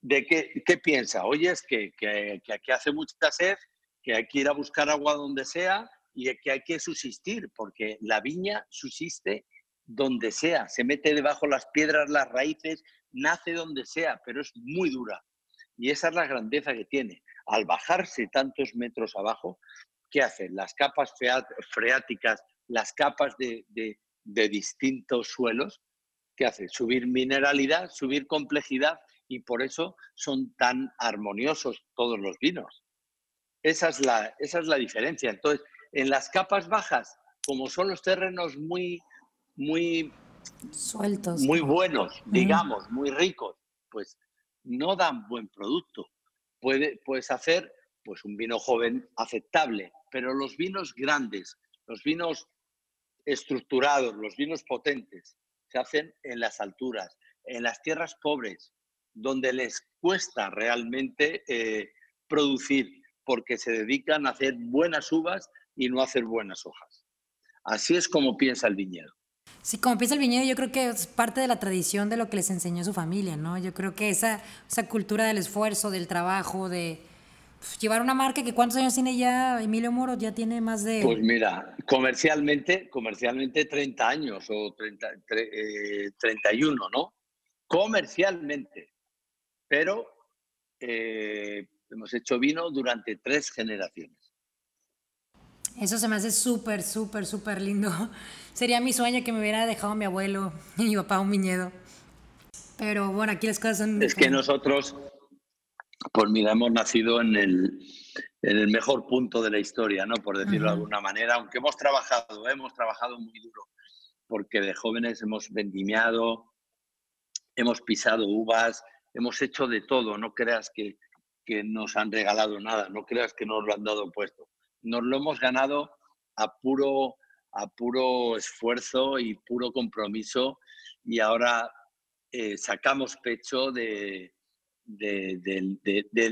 ¿de qué, piensa? Oye, es que, que, aquí hace mucha sed, que hay que ir a buscar agua donde sea y que hay que subsistir, porque la viña subsiste donde sea, se mete debajo las piedras, las raíces, nace donde sea, pero es muy dura. Y esa es la grandeza que tiene. Al bajarse tantos metros abajo, ¿qué hacen? Las capas freáticas, las capas de, de, de distintos suelos, ¿qué hace? Subir mineralidad, subir complejidad y por eso son tan armoniosos todos los vinos. Esa es la, esa es la diferencia. Entonces, en las capas bajas, como son los terrenos muy, muy sueltos, muy buenos, digamos, muy ricos, pues no dan buen producto. Puede, puedes hacer pues un vino joven aceptable, pero los vinos grandes, los vinos estructurados, los vinos potentes, se hacen en las alturas, en las tierras pobres, donde les cuesta realmente eh, producir, porque se dedican a hacer buenas uvas y no a hacer buenas hojas. Así es como piensa el viñedo. Sí, como piensa el viñedo, yo creo que es parte de la tradición de lo que les enseñó su familia, ¿no? Yo creo que esa, esa cultura del esfuerzo, del trabajo, de, llevar una marca que cuántos años tiene ya Emilio Moro, ya tiene más de... Pues mira, comercialmente, comercialmente 30 años o 30, 31, eh, ¿no? Comercialmente. Pero eh, hemos hecho vino durante tres generaciones. Eso se me hace súper, súper, súper lindo. Sería mi sueño que me hubiera dejado mi abuelo y mi papá un viñedo. Pero bueno, aquí las cosas son... Es que nosotros, pues mira, hemos nacido en el, en el mejor punto de la historia, ¿no? Por decirlo de alguna manera, aunque hemos trabajado, hemos trabajado muy duro, porque de jóvenes hemos vendimiado, hemos pisado uvas, hemos hecho de todo, no creas que, que nos han regalado nada, no creas que nos lo han dado puesto. Nos lo hemos ganado a puro, a puro esfuerzo y puro compromiso y ahora eh, sacamos pecho de, de,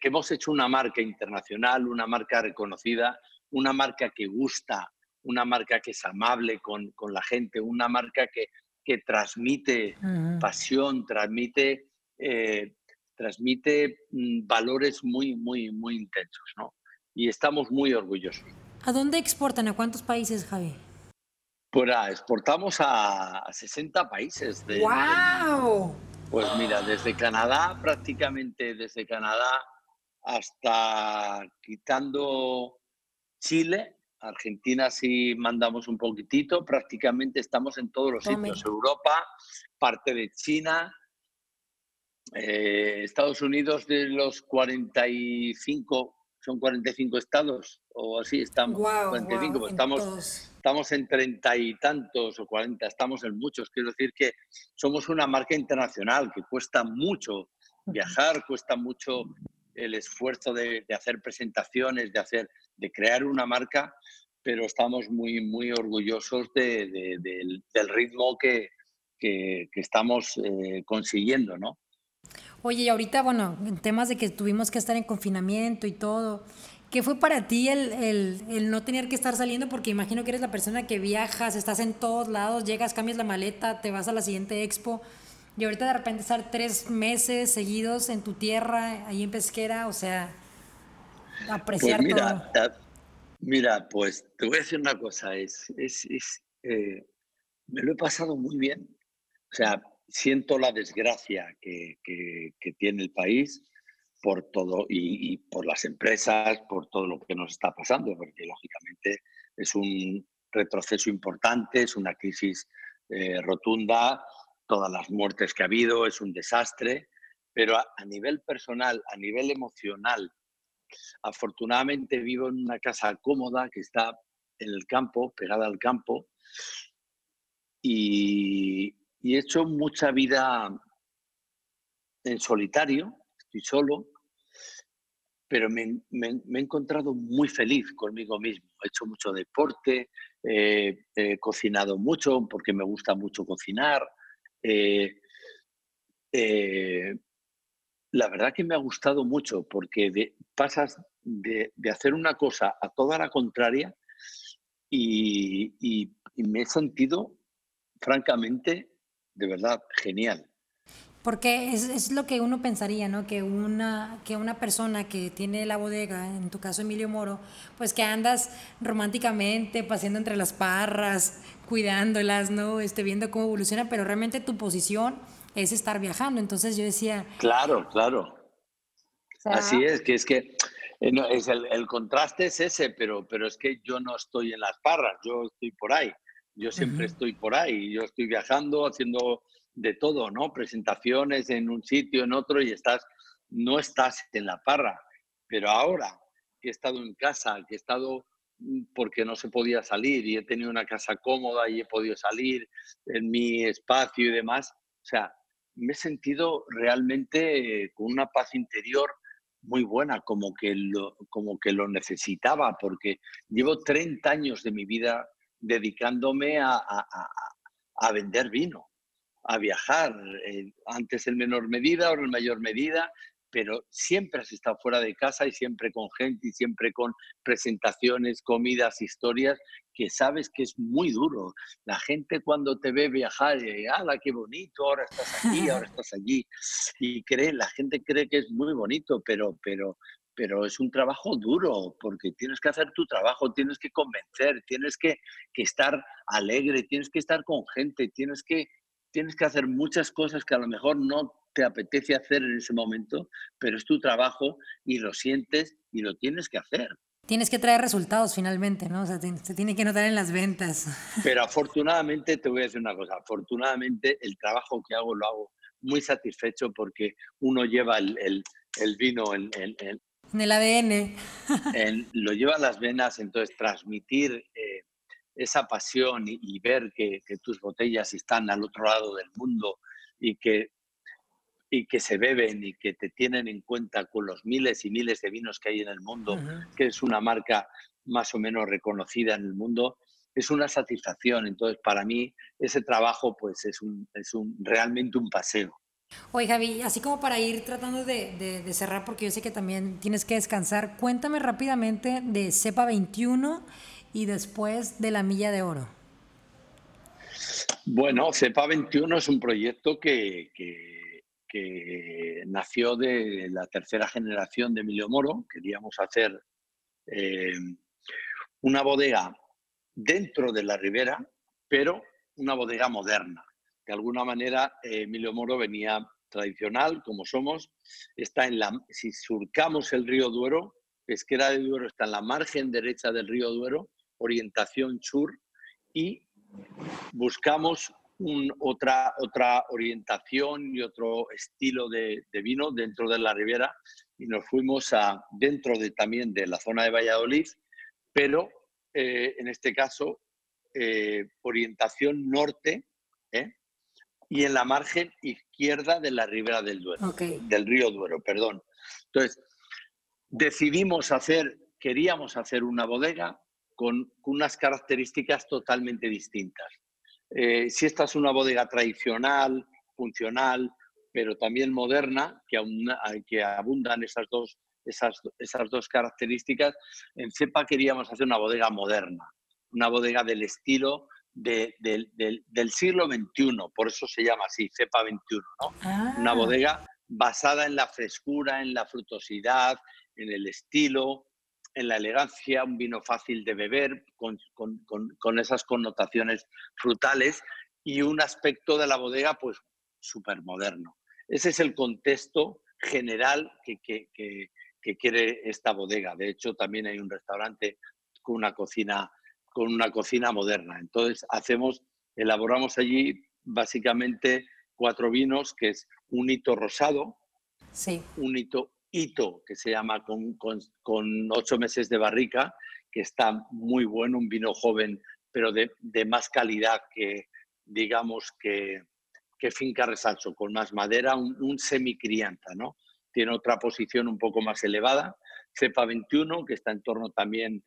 que hemos hecho una marca internacional, una marca reconocida, una marca que gusta, una marca que es amable con, la gente, una marca que, que transmite pasión, transmite, eh, transmite mm, valores muy, muy, muy intensos, ¿no? Y estamos muy orgullosos. ¿A dónde exportan? ¿A cuántos países, Javi? Pues exportamos a, 60 países. De, ¡Wow! Pues mira, desde Canadá, prácticamente desde Canadá hasta quitando Chile, Argentina sí mandamos un poquitito, prácticamente estamos en todos los sitios, Europa, parte de China, eh, Estados Unidos de los 45, son 45 estados o así estamos, 45, pues estamos estamos en treinta y tantos o cuarenta, estamos en muchos. Quiero decir que somos una marca internacional que cuesta mucho viajar, cuesta mucho el esfuerzo de, hacer presentaciones, de, hacer, de crear una marca, pero estamos muy, muy orgullosos del, ritmo que, que, estamos eh, consiguiendo, ¿no? Oye, y ahorita, bueno, en temas de que tuvimos que estar en confinamiento y todo, ¿Qué fue para ti el, el, el, no tener que estar saliendo? Porque imagino que eres la persona que viajas, estás en todos lados, llegas, cambias la maleta, te vas a la siguiente expo. Y ahorita de repente estar tres meses seguidos en tu tierra, ahí en Pesquera, o sea, apreciar pues mira, todo. Mira, pues te voy a decir una cosa, es, es, es eh, me lo he pasado muy bien. O sea, siento la desgracia que, tiene el país por todo y, por las empresas, por todo lo que nos está pasando, porque lógicamente es un retroceso importante, es una crisis eh, rotunda, todas las muertes que ha habido, es un desastre, pero a, nivel personal, a nivel emocional, afortunadamente vivo en una casa cómoda que está en el campo, pegada al campo, y, he hecho mucha vida en solitario, estoy solo, pero me, he encontrado muy feliz conmigo mismo. He hecho mucho deporte, he cocinado mucho porque me gusta mucho cocinar. Eh, la verdad que me ha gustado mucho porque pasas de, hacer una cosa a toda la contraria y me he sentido francamente, de verdad, genial. Porque es, es, lo que uno pensaría, ¿no? Que una, que una persona que tiene la bodega, en tu caso Emilio Moro, pues que andas románticamente paseando entre las parras, cuidándolas, ¿no? Este, viendo cómo evoluciona, pero realmente tu posición es estar viajando. Entonces yo decía... Claro, claro. Así es, que es que eh, es el, el, contraste es ese, pero, pero es que yo no estoy en las parras, yo estoy por ahí. Yo siempre estoy por ahí, yo estoy viajando, haciendo de todo, ¿no? Presentaciones en un sitio, en otro, y estás, no estás en la parra. Pero ahora que he estado en casa, que he estado mm, porque no se podía salir y he tenido una casa cómoda y he podido salir en mi espacio y demás, o sea, me he sentido realmente con una paz interior muy buena, como que lo, como que lo necesitaba, porque llevo 30 años de mi vida dedicándome a, vender vino, a viajar, eh, antes en menor medida, ahora en mayor medida, pero siempre has estado fuera de casa y siempre con gente y siempre con presentaciones, comidas, historias, que sabes que es muy duro. La gente cuando te ve viajar, y, ¡ala, qué bonito! Ahora estás aquí, ahora estás allí. Y cree, la gente cree que es muy bonito, pero, pero, pero es un trabajo duro porque tienes que hacer tu trabajo, tienes que convencer, tienes que, estar alegre, tienes que estar con gente, tienes que, tienes que hacer muchas cosas que a lo mejor no te apetece hacer en ese momento, pero es tu trabajo y lo sientes y lo tienes que hacer. Tienes que traer resultados finalmente, ¿no? O sea, se tiene que notar en las ventas. Pero afortunadamente, te voy a decir una cosa, afortunadamente el trabajo que hago lo hago muy satisfecho porque uno lleva el, vino en, en el ADN. lo lleva a las venas, entonces transmitir eh, esa pasión y, ver que, tus botellas están al otro lado del mundo y que, y que se beben y que te tienen en cuenta con los miles y miles de vinos que hay en el mundo, que es una marca más o menos reconocida en el mundo, es una satisfacción. Entonces, para mí, ese trabajo pues, es, un, es un, realmente un paseo. Oye, Javi, así como para ir tratando de, cerrar, porque yo sé que también tienes que descansar, cuéntame rápidamente de CEPA 21 y después de la Milla de Oro. Bueno, CEPA 21 es un proyecto que, nació de la tercera generación de Emilio Moro. Queríamos hacer eh, una bodega dentro de la ribera, pero una bodega moderna de alguna manera eh, Emilio Moro venía tradicional, como somos, está en la, si surcamos el río Duero, Pesquera de Duero está en la margen derecha del río Duero, orientación sur, y buscamos otra, otra orientación y otro estilo de, vino dentro de la ribera y nos fuimos a, dentro de, también de la zona de Valladolid, pero eh, en este caso eh, orientación norte, ¿eh? y en la margen izquierda de la ribera del Duero, del río Duero, perdón. Entonces, decidimos hacer, queríamos hacer una bodega con, unas características totalmente distintas. Eh, si esta es una bodega tradicional, funcional, pero también moderna, que, que abundan esas dos, esas, esas dos características, en CEPA queríamos hacer una bodega moderna, una bodega del estilo del siglo XXI, por eso se llama así, cepa XXI, ¿no? Una ah. bodega basada en la frescura, en la frutosidad, en el estilo, en la elegancia, un vino fácil de beber, con, con, con, esas connotaciones frutales y un aspecto de la bodega, pues súper moderno. Ese es el contexto general que, que, quiere esta bodega. De hecho, también hay un restaurante con una cocina, con una cocina moderna. Entonces, hacemos, elaboramos allí básicamente cuatro vinos, que es un hito rosado, sí. un hito, hito que se llama con, con, ocho meses de barrica, que está muy bueno, un vino joven, pero de, de más calidad que, digamos, que, que Finca Resalso, con más madera, un, un semicrianta, ¿no? Tiene otra posición un poco más elevada. Cepa 21, que está en torno también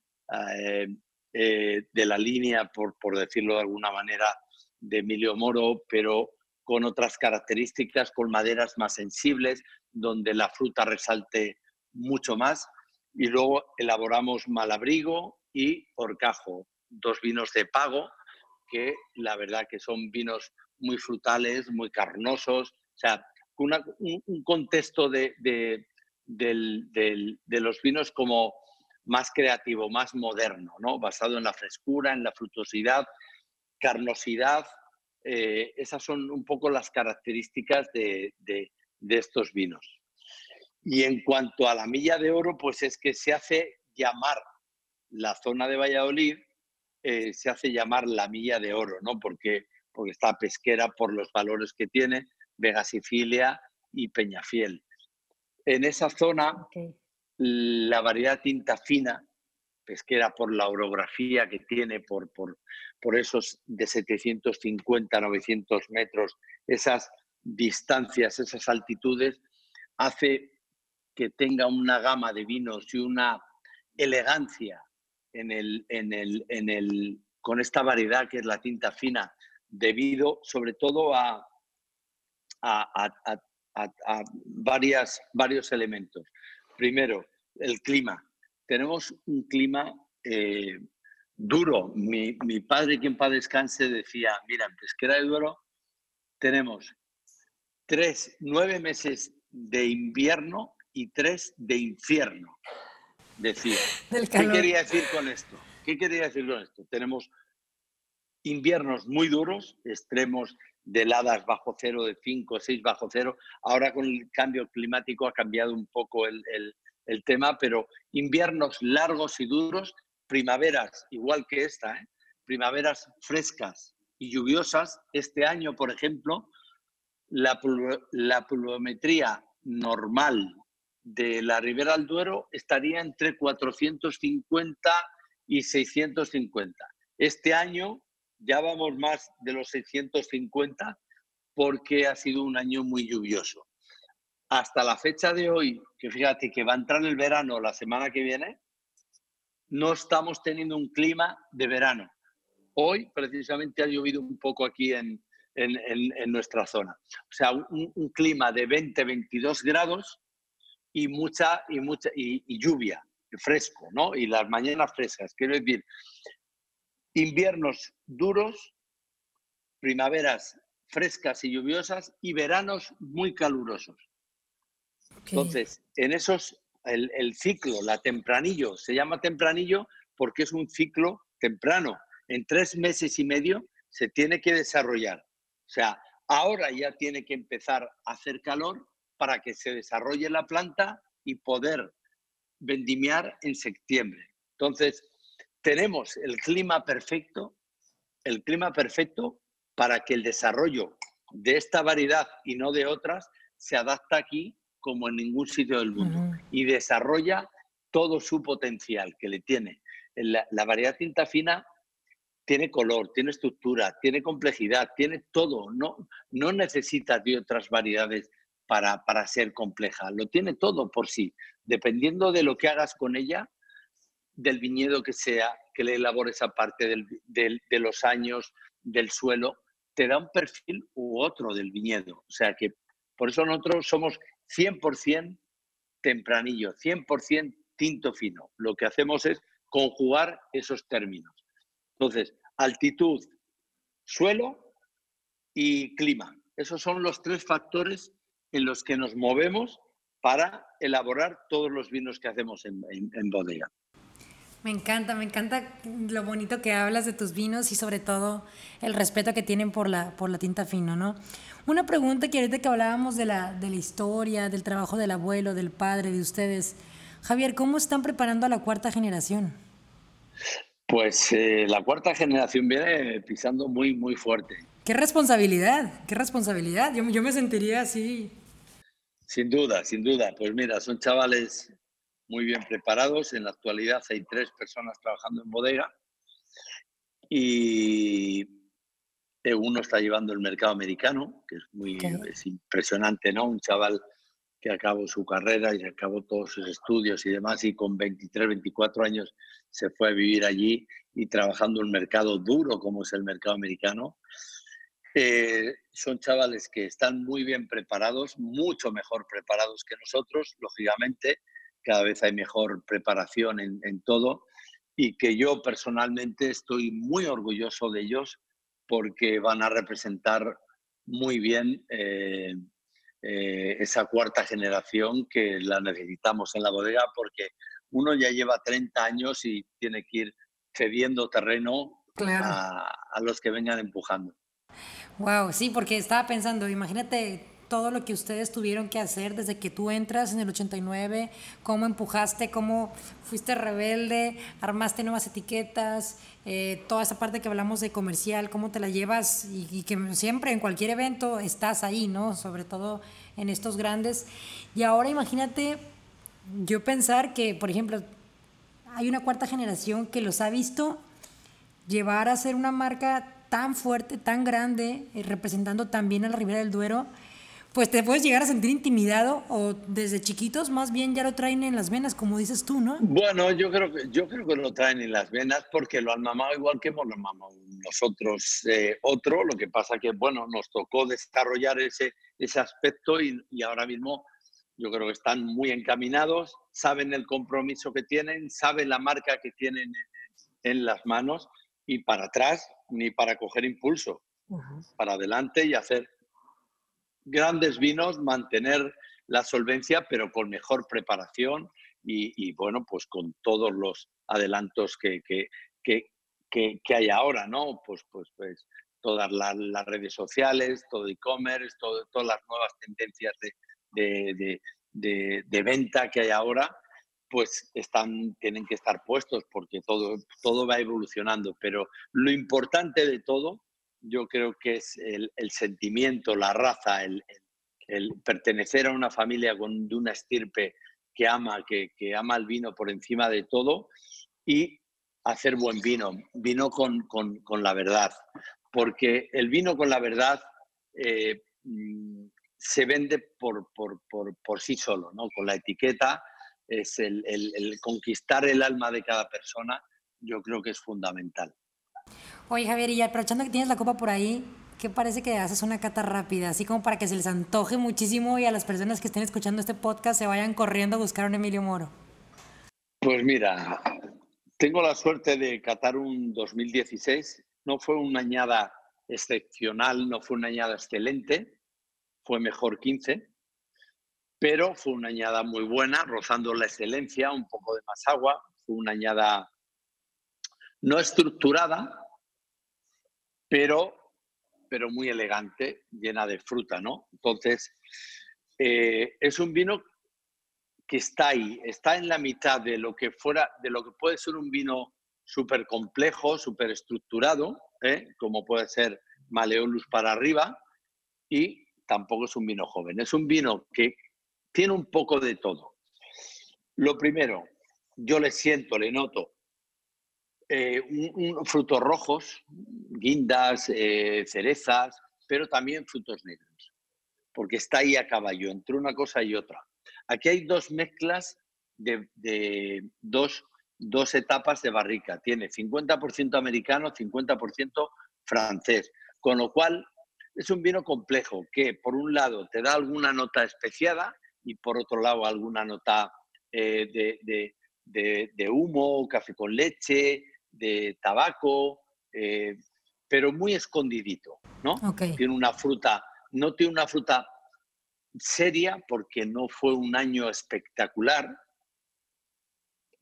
eh, eh, de la línea, por, por decirlo de alguna manera, de Emilio Moro, pero con otras características, con maderas más sensibles, donde la fruta resalte mucho más. Y luego elaboramos Malabrigo y Orcajo, dos vinos de pago, que la verdad que son vinos muy frutales, muy carnosos, o sea, un, contexto de, de, de, los vinos como más creativo, más moderno, ¿no? basado en la frescura, en la frutosidad, carnosidad. Eh, esas son un poco las características de, estos vinos. Y en cuanto a la milla de oro, pues es que se hace llamar la zona de Valladolid, eh, se hace llamar la milla de oro, ¿no? Porque, porque está pesquera por los valores que tiene, Vega Sicilia y Peñafiel. En esa zona, la variedad tinta fina, pesquera por la orografía que tiene, por, por, por esos de 750 a 900 metros, esas distancias, esas altitudes, hace que tenga una gama de vinos y una elegancia en el, en el, en el, con esta variedad que es la tinta fina, debido sobre todo a, a, varias, varios elementos. Primero, el clima. Tenemos un clima eh, duro. Mi, padre, quien para descanse, decía, mira, en Pesquera de Duero tenemos tres, nueve meses de invierno y tres de infierno. Decir, ¿qué quería decir con esto? ¿Qué quería decir con esto? Tenemos inviernos muy duros, extremos de heladas bajo cero, de 5 o 6 bajo cero. Ahora con el cambio climático ha cambiado un poco el, tema, pero inviernos largos y duros, primaveras igual que esta, ¿eh? primaveras frescas y lluviosas. Este año, por ejemplo, la, la pluviometría normal de la Ribera del Duero estaría entre 450 y 650. Este año ya vamos más de los 650 porque ha sido un año muy lluvioso. Hasta la fecha de hoy, que fíjate que va a entrar el verano la semana que viene, no estamos teniendo un clima de verano. Hoy precisamente ha llovido un poco aquí en, en, nuestra zona. O sea, un, clima de 20-22 grados y mucha, y, mucha y, lluvia, fresco, ¿no? Y las mañanas frescas. Quiero decir, inviernos duros, primaveras frescas y lluviosas y veranos muy calurosos. Entonces, en esos, el, el, ciclo, la tempranillo, se llama tempranillo porque es un ciclo temprano. En tres meses y medio se tiene que desarrollar. O sea, ahora ya tiene que empezar a hacer calor para que se desarrolle la planta y poder vendimiar en septiembre. Entonces, tenemos el clima perfecto, el clima perfecto para que el desarrollo de esta variedad y no de otras se adapta aquí como en ningún sitio del mundo y desarrolla todo su potencial que le tiene. La, variedad tinta fina tiene color, tiene estructura, tiene complejidad, tiene todo. No, no necesita de otras variedades para, para ser compleja. Lo tiene todo por sí. Dependiendo de lo que hagas con ella, del viñedo que sea, que le elabores esa parte de los años del suelo, te da un perfil u otro del viñedo. O sea que por eso nosotros somos 100% tempranillo, 100% tinto fino. Lo que hacemos es conjugar esos términos. Entonces, altitud, suelo y clima. Esos son los tres factores en los que nos movemos para elaborar todos los vinos que hacemos en bodega. Me encanta, me encanta lo bonito que hablas de tus vinos y sobre todo el respeto que tienen por la, por la tinta fino, ¿no? Una pregunta que ahorita que hablábamos de la, de la historia, del trabajo del abuelo, del padre, de ustedes. Javier, ¿cómo están preparando a la cuarta generación? Pues eh, la cuarta generación viene pisando muy, muy fuerte. Qué responsabilidad, qué responsabilidad. Yo, yo me sentiría así. Sin duda, sin duda. Pues mira, son chavales muy bien preparados. En la actualidad hay tres personas trabajando en bodega y uno está llevando el mercado americano, que es muy es impresionante, ¿no? Un chaval que acabó su carrera y acabó todos sus estudios y demás y con 23, 24 años se fue a vivir allí y trabajando un mercado duro como es el mercado americano. Eh, son chavales que están muy bien preparados, mucho mejor preparados que nosotros, lógicamente, cada vez hay mejor preparación en, todo y que yo personalmente estoy muy orgulloso de ellos porque van a representar muy bien eh, eh, esa cuarta generación que la necesitamos en la bodega porque uno ya lleva 30 años y tiene que ir cediendo terreno a, a los que vengan empujando. Wow, sí, porque estaba pensando, imagínate todo lo que ustedes tuvieron que hacer desde que tú entras en el 89, cómo empujaste, cómo fuiste rebelde, armaste nuevas etiquetas, eh, toda esa parte que hablamos de comercial, cómo te la llevas y, que siempre en cualquier evento estás ahí, ¿no? Sobre todo en estos grandes. Y ahora imagínate yo pensar que, por ejemplo, hay una cuarta generación que los ha visto llevar a ser una marca tan fuerte, tan grande, eh, representando también a la Ribera del Duero, pues te puedes llegar a sentir intimidado o desde chiquitos más bien ya lo traen en las venas, como dices tú, ¿no? Bueno, yo creo que, yo creo que lo traen en las venas porque lo han mamado igual que hemos lo mamado nosotros eh, otro, lo que pasa que, bueno, nos tocó desarrollar ese, ese aspecto y, y ahora mismo yo creo que están muy encaminados, saben el compromiso que tienen, saben la marca que tienen en las manos y para atrás ni para coger impulso, para adelante y hacer grandes vinos, mantener la solvencia, pero con mejor preparación y, bueno, pues con todos los adelantos que, que, que, que hay ahora, ¿no? Pues, pues, pues todas las, redes sociales, todo e-commerce, todas las nuevas tendencias de, de, de, de, venta que hay ahora, pues están, tienen que estar puestos porque todo, todo va evolucionando. Pero lo importante de todo yo creo que es el, sentimiento, la raza, el, pertenecer a una familia con, de una estirpe que ama, que, ama el vino por encima de todo y hacer buen vino, vino con, la verdad, porque el vino con la verdad eh, mm, se vende por, por, sí solo, ¿no? con la etiqueta, es el conquistar el alma de cada persona, yo creo que es fundamental. Oye, Javier, y aprovechando que tienes la copa por ahí, ¿qué parece que haces una cata rápida? Así como para que se les antoje muchísimo y a las personas que estén escuchando este podcast se vayan corriendo a buscar un Emilio Moro. Pues mira, tengo la suerte de catar un 2016. No fue una añada excepcional, no fue una añada excelente, fue mejor 15, pero fue una añada muy buena, rozando la excelencia, un poco de más agua, fue una añada no estructurada, pero, pero muy elegante, llena de fruta, ¿no? Entonces, eh, es un vino que está ahí, está en la mitad de lo que fuera, de lo que puede ser un vino súper complejo, súper estructurado, ¿eh? como puede ser Maleolus para arriba, y tampoco es un vino joven. Es un vino que tiene un poco de todo. Lo primero, yo le siento, le noto eh, frutos rojos, guindas, eh, cerezas, pero también frutos negros, porque está ahí a caballo, entre una cosa y otra. Aquí hay dos mezclas de, dos, dos, etapas de barrica. Tiene 50% americano, 50% francés, con lo cual es un vino complejo que por un lado te da alguna nota especiada y por otro lado alguna nota eh, de, de, de, humo, café con leche, de tabaco, eh, pero muy escondidito, ¿no? Tiene una fruta, no tiene una fruta seria porque no fue un año espectacular,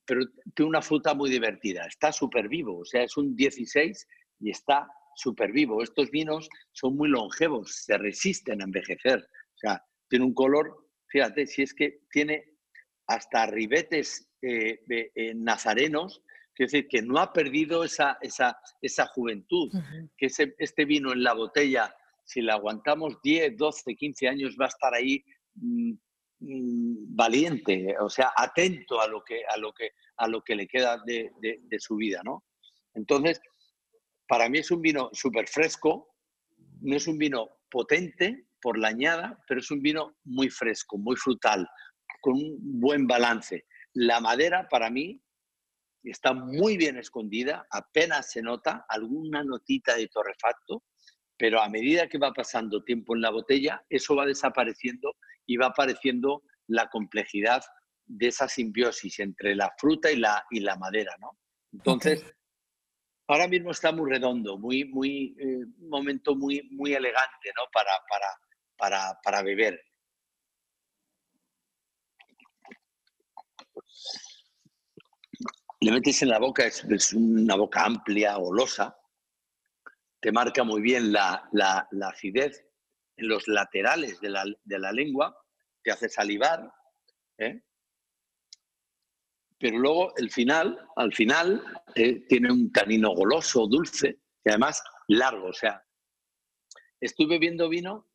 pero tiene una fruta muy divertida. Está súper vivo, o sea, es un 16 y está súper vivo. Estos vinos son muy longevos, se resisten a envejecer. O sea, tiene un color, fíjate, si es que tiene hasta ribetes eh, eh, nazarenos, es decir, que no ha perdido esa, esa, esa juventud, que ese, este vino en la botella, si la aguantamos 10, 12, 15 años, va a estar ahí mm, mm, valiente, o sea, atento a lo que, a lo que, a lo que le queda de, de su vida, ¿no? Entonces, para mí es un vino súper fresco, no es un vino potente por la añada, pero es un vino muy fresco, muy frutal, con un buen balance. La madera para mí está muy bien escondida, apenas se nota alguna notita de torrefacto, pero a medida que va pasando tiempo en la botella, eso va desapareciendo y va apareciendo la complejidad de esa simbiosis entre la fruta y la, y la madera, ¿no? Entonces, ahora mismo está muy redondo, muy, muy, eh, un momento muy, muy elegante ¿no? para, para, para, para beber. Le metes en la boca, es, una boca amplia, golosa, te marca muy bien la, la, la acidez en los laterales de la, de la, lengua, te hace salivar, ¿eh? pero luego el final, al final, eh, tiene un tanino goloso, dulce y además largo. O sea, estoy bebiendo vino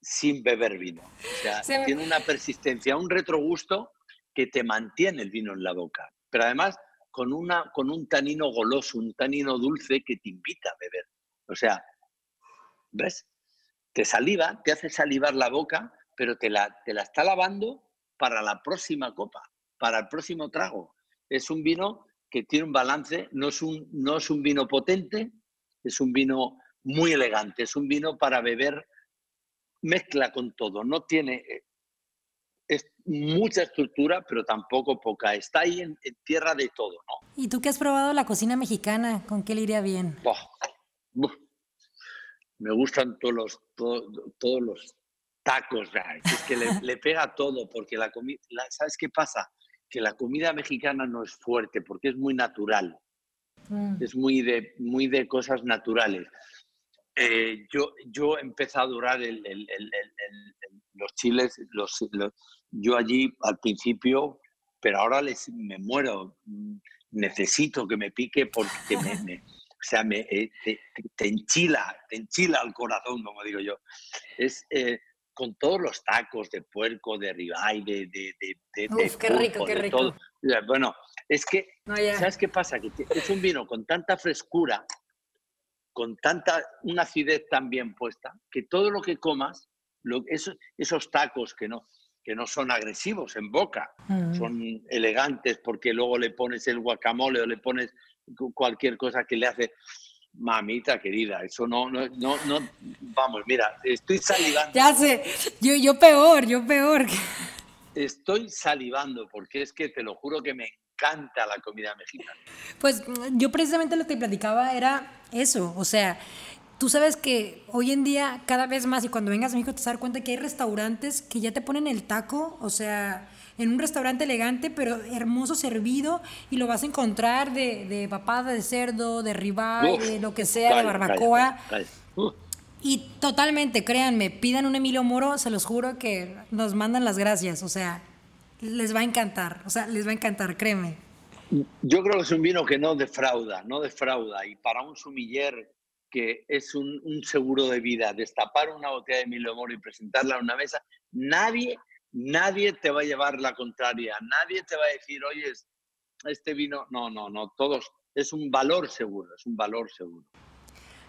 sin beber vino. O sea, tiene una persistencia, un retrogusto que te mantiene el vino en la boca. Pero además con, una, con un tanino goloso, un tanino dulce que te invita a beber. O sea, ¿ves? Te saliva, te hace salivar la boca, pero te la, te la está lavando para la próxima copa para el próximo trago. Es un vino que tiene un balance, no es un, no es un vino potente, es un vino muy elegante, es un vino para beber, mezcla con todo, no tiene eh, mucha estructura, pero tampoco poca. Está ahí en, tierra de todo, ¿no? ¿Y tú qué has probado la cocina mexicana? ¿Con qué le iría bien? Me gustan todos los, todos los tacos, es que le, le, pega todo, porque la comida, ¿sabes qué pasa? que la comida mexicana no es fuerte porque es muy natural. Mm. Es muy de, muy de cosas naturales. Eh, yo, yo empecé a adorar el, los chiles, los, yo allí al principio, pero ahora les, me muero. Necesito que me pique porque me, o sea, me, eh, te, enchila, te enchila el corazón, como digo yo. Es, eh, con todos los tacos de puerco, de ribeye, de, de, de, Uf, qué rico, qué rico. Bueno, es que, ¿sabes qué pasa? Que es un vino con tanta frescura, con tanta, una acidez tan bien puesta, que todo lo que comas, lo, esos, esos tacos que no, que no son agresivos en boca, mm. son elegantes porque luego le pones el guacamole o le pones cualquier cosa que le hace Mamita querida, eso no, no, no, no, vamos, mira, estoy salivando. Ya sé, yo, yo peor, yo peor. Estoy salivando porque es que te lo juro que me encanta la comida mexicana. Pues yo precisamente lo que platicaba era eso, o sea, tú sabes que hoy en día cada vez más y cuando vengas a México te vas a dar cuenta que hay restaurantes que ya te ponen el taco, o sea, en un restaurante elegante, pero hermoso servido, y lo vas a encontrar de, de papada de cerdo, de ribeye, de lo que sea, de barbacoa. Y totalmente, créanme, pidan un Emilio Moro, se los juro que nos mandan las gracias, o sea, les va a encantar, o sea, les va a encantar, créeme. Yo creo que es un vino que no defrauda, no defrauda, y para un sumiller que es un, seguro de vida, destapar una botella de Emilio Moro y presentarla en una mesa, nadie nadie te va a llevar la contraria, nadie te va a decir, oye, este vino, no, no, no, todos, es un valor seguro, es un valor seguro.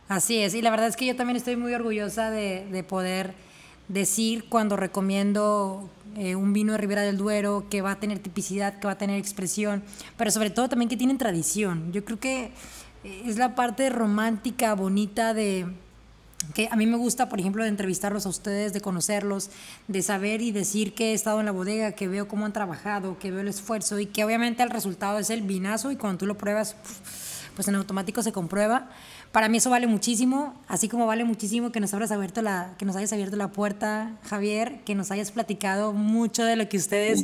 Así es, y la verdad es que yo también estoy muy orgullosa de, poder decir cuando recomiendo eh, un vino de Ribera del Duero que va a tener tipicidad, que va a tener expresión, pero sobre todo también que tienen tradición. Yo creo que es la parte romántica, bonita de, que a mí me gusta, por ejemplo, de entrevistarlos a ustedes, de conocerlos, de saber y decir que he estado en la bodega, que veo cómo han trabajado, que veo el esfuerzo y que obviamente el resultado es el vinazo y cuando tú lo pruebas, pues en automático se comprueba. Para mí eso vale muchísimo, así como vale muchísimo que nos hayas abierto la, que nos hayas abierto la puerta, Javier, que nos hayas platicado mucho de lo que ustedes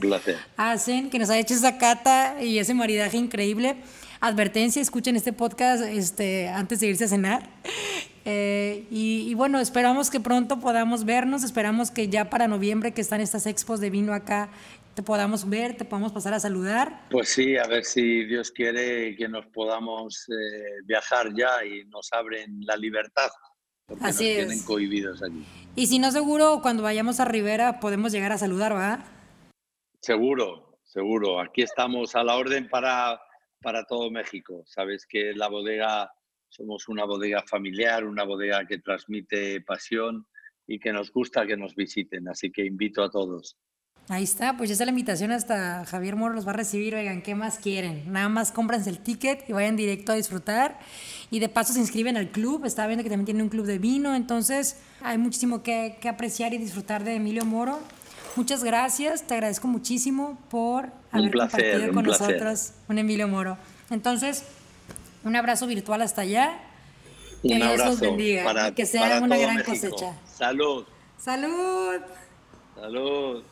hacen, que nos haya hecho esa cata y ese maridaje increíble. Advertencia, escuchen este podcast este, antes de irse a cenar. Eh, y, bueno, esperamos que pronto podamos vernos, esperamos que ya para noviembre que están estas expos de vino acá, te podamos ver, te podamos pasar a saludar. Pues sí, a ver si Dios quiere que nos podamos eh, viajar ya y nos abren la libertad. Porque Así nos tienen cohibidos aquí. Y si no, seguro cuando vayamos a Rivera podemos llegar a saludar, ¿va? Seguro, seguro. Aquí estamos a la orden para, para todo México. Sabes que la bodega somos una bodega familiar, una bodega que transmite pasión y que nos gusta que nos visiten. Así que invito a todos. Ahí está, pues ya está la invitación hasta Javier Moro los va a recibir. Oigan, ¿qué más quieren? Nada más cómpranse el ticket y vayan directo a disfrutar. Y de paso se inscriben al club. Estaba viendo que también tiene un club de vino. Entonces hay muchísimo que, que apreciar y disfrutar de Emilio Moro. Muchas gracias, te agradezco muchísimo por haber compartido con nosotros un Emilio Moro. Entonces, un abrazo virtual hasta allá. Que Dios los bendiga para, que sea una gran cosecha. Salud. Salud. Salud.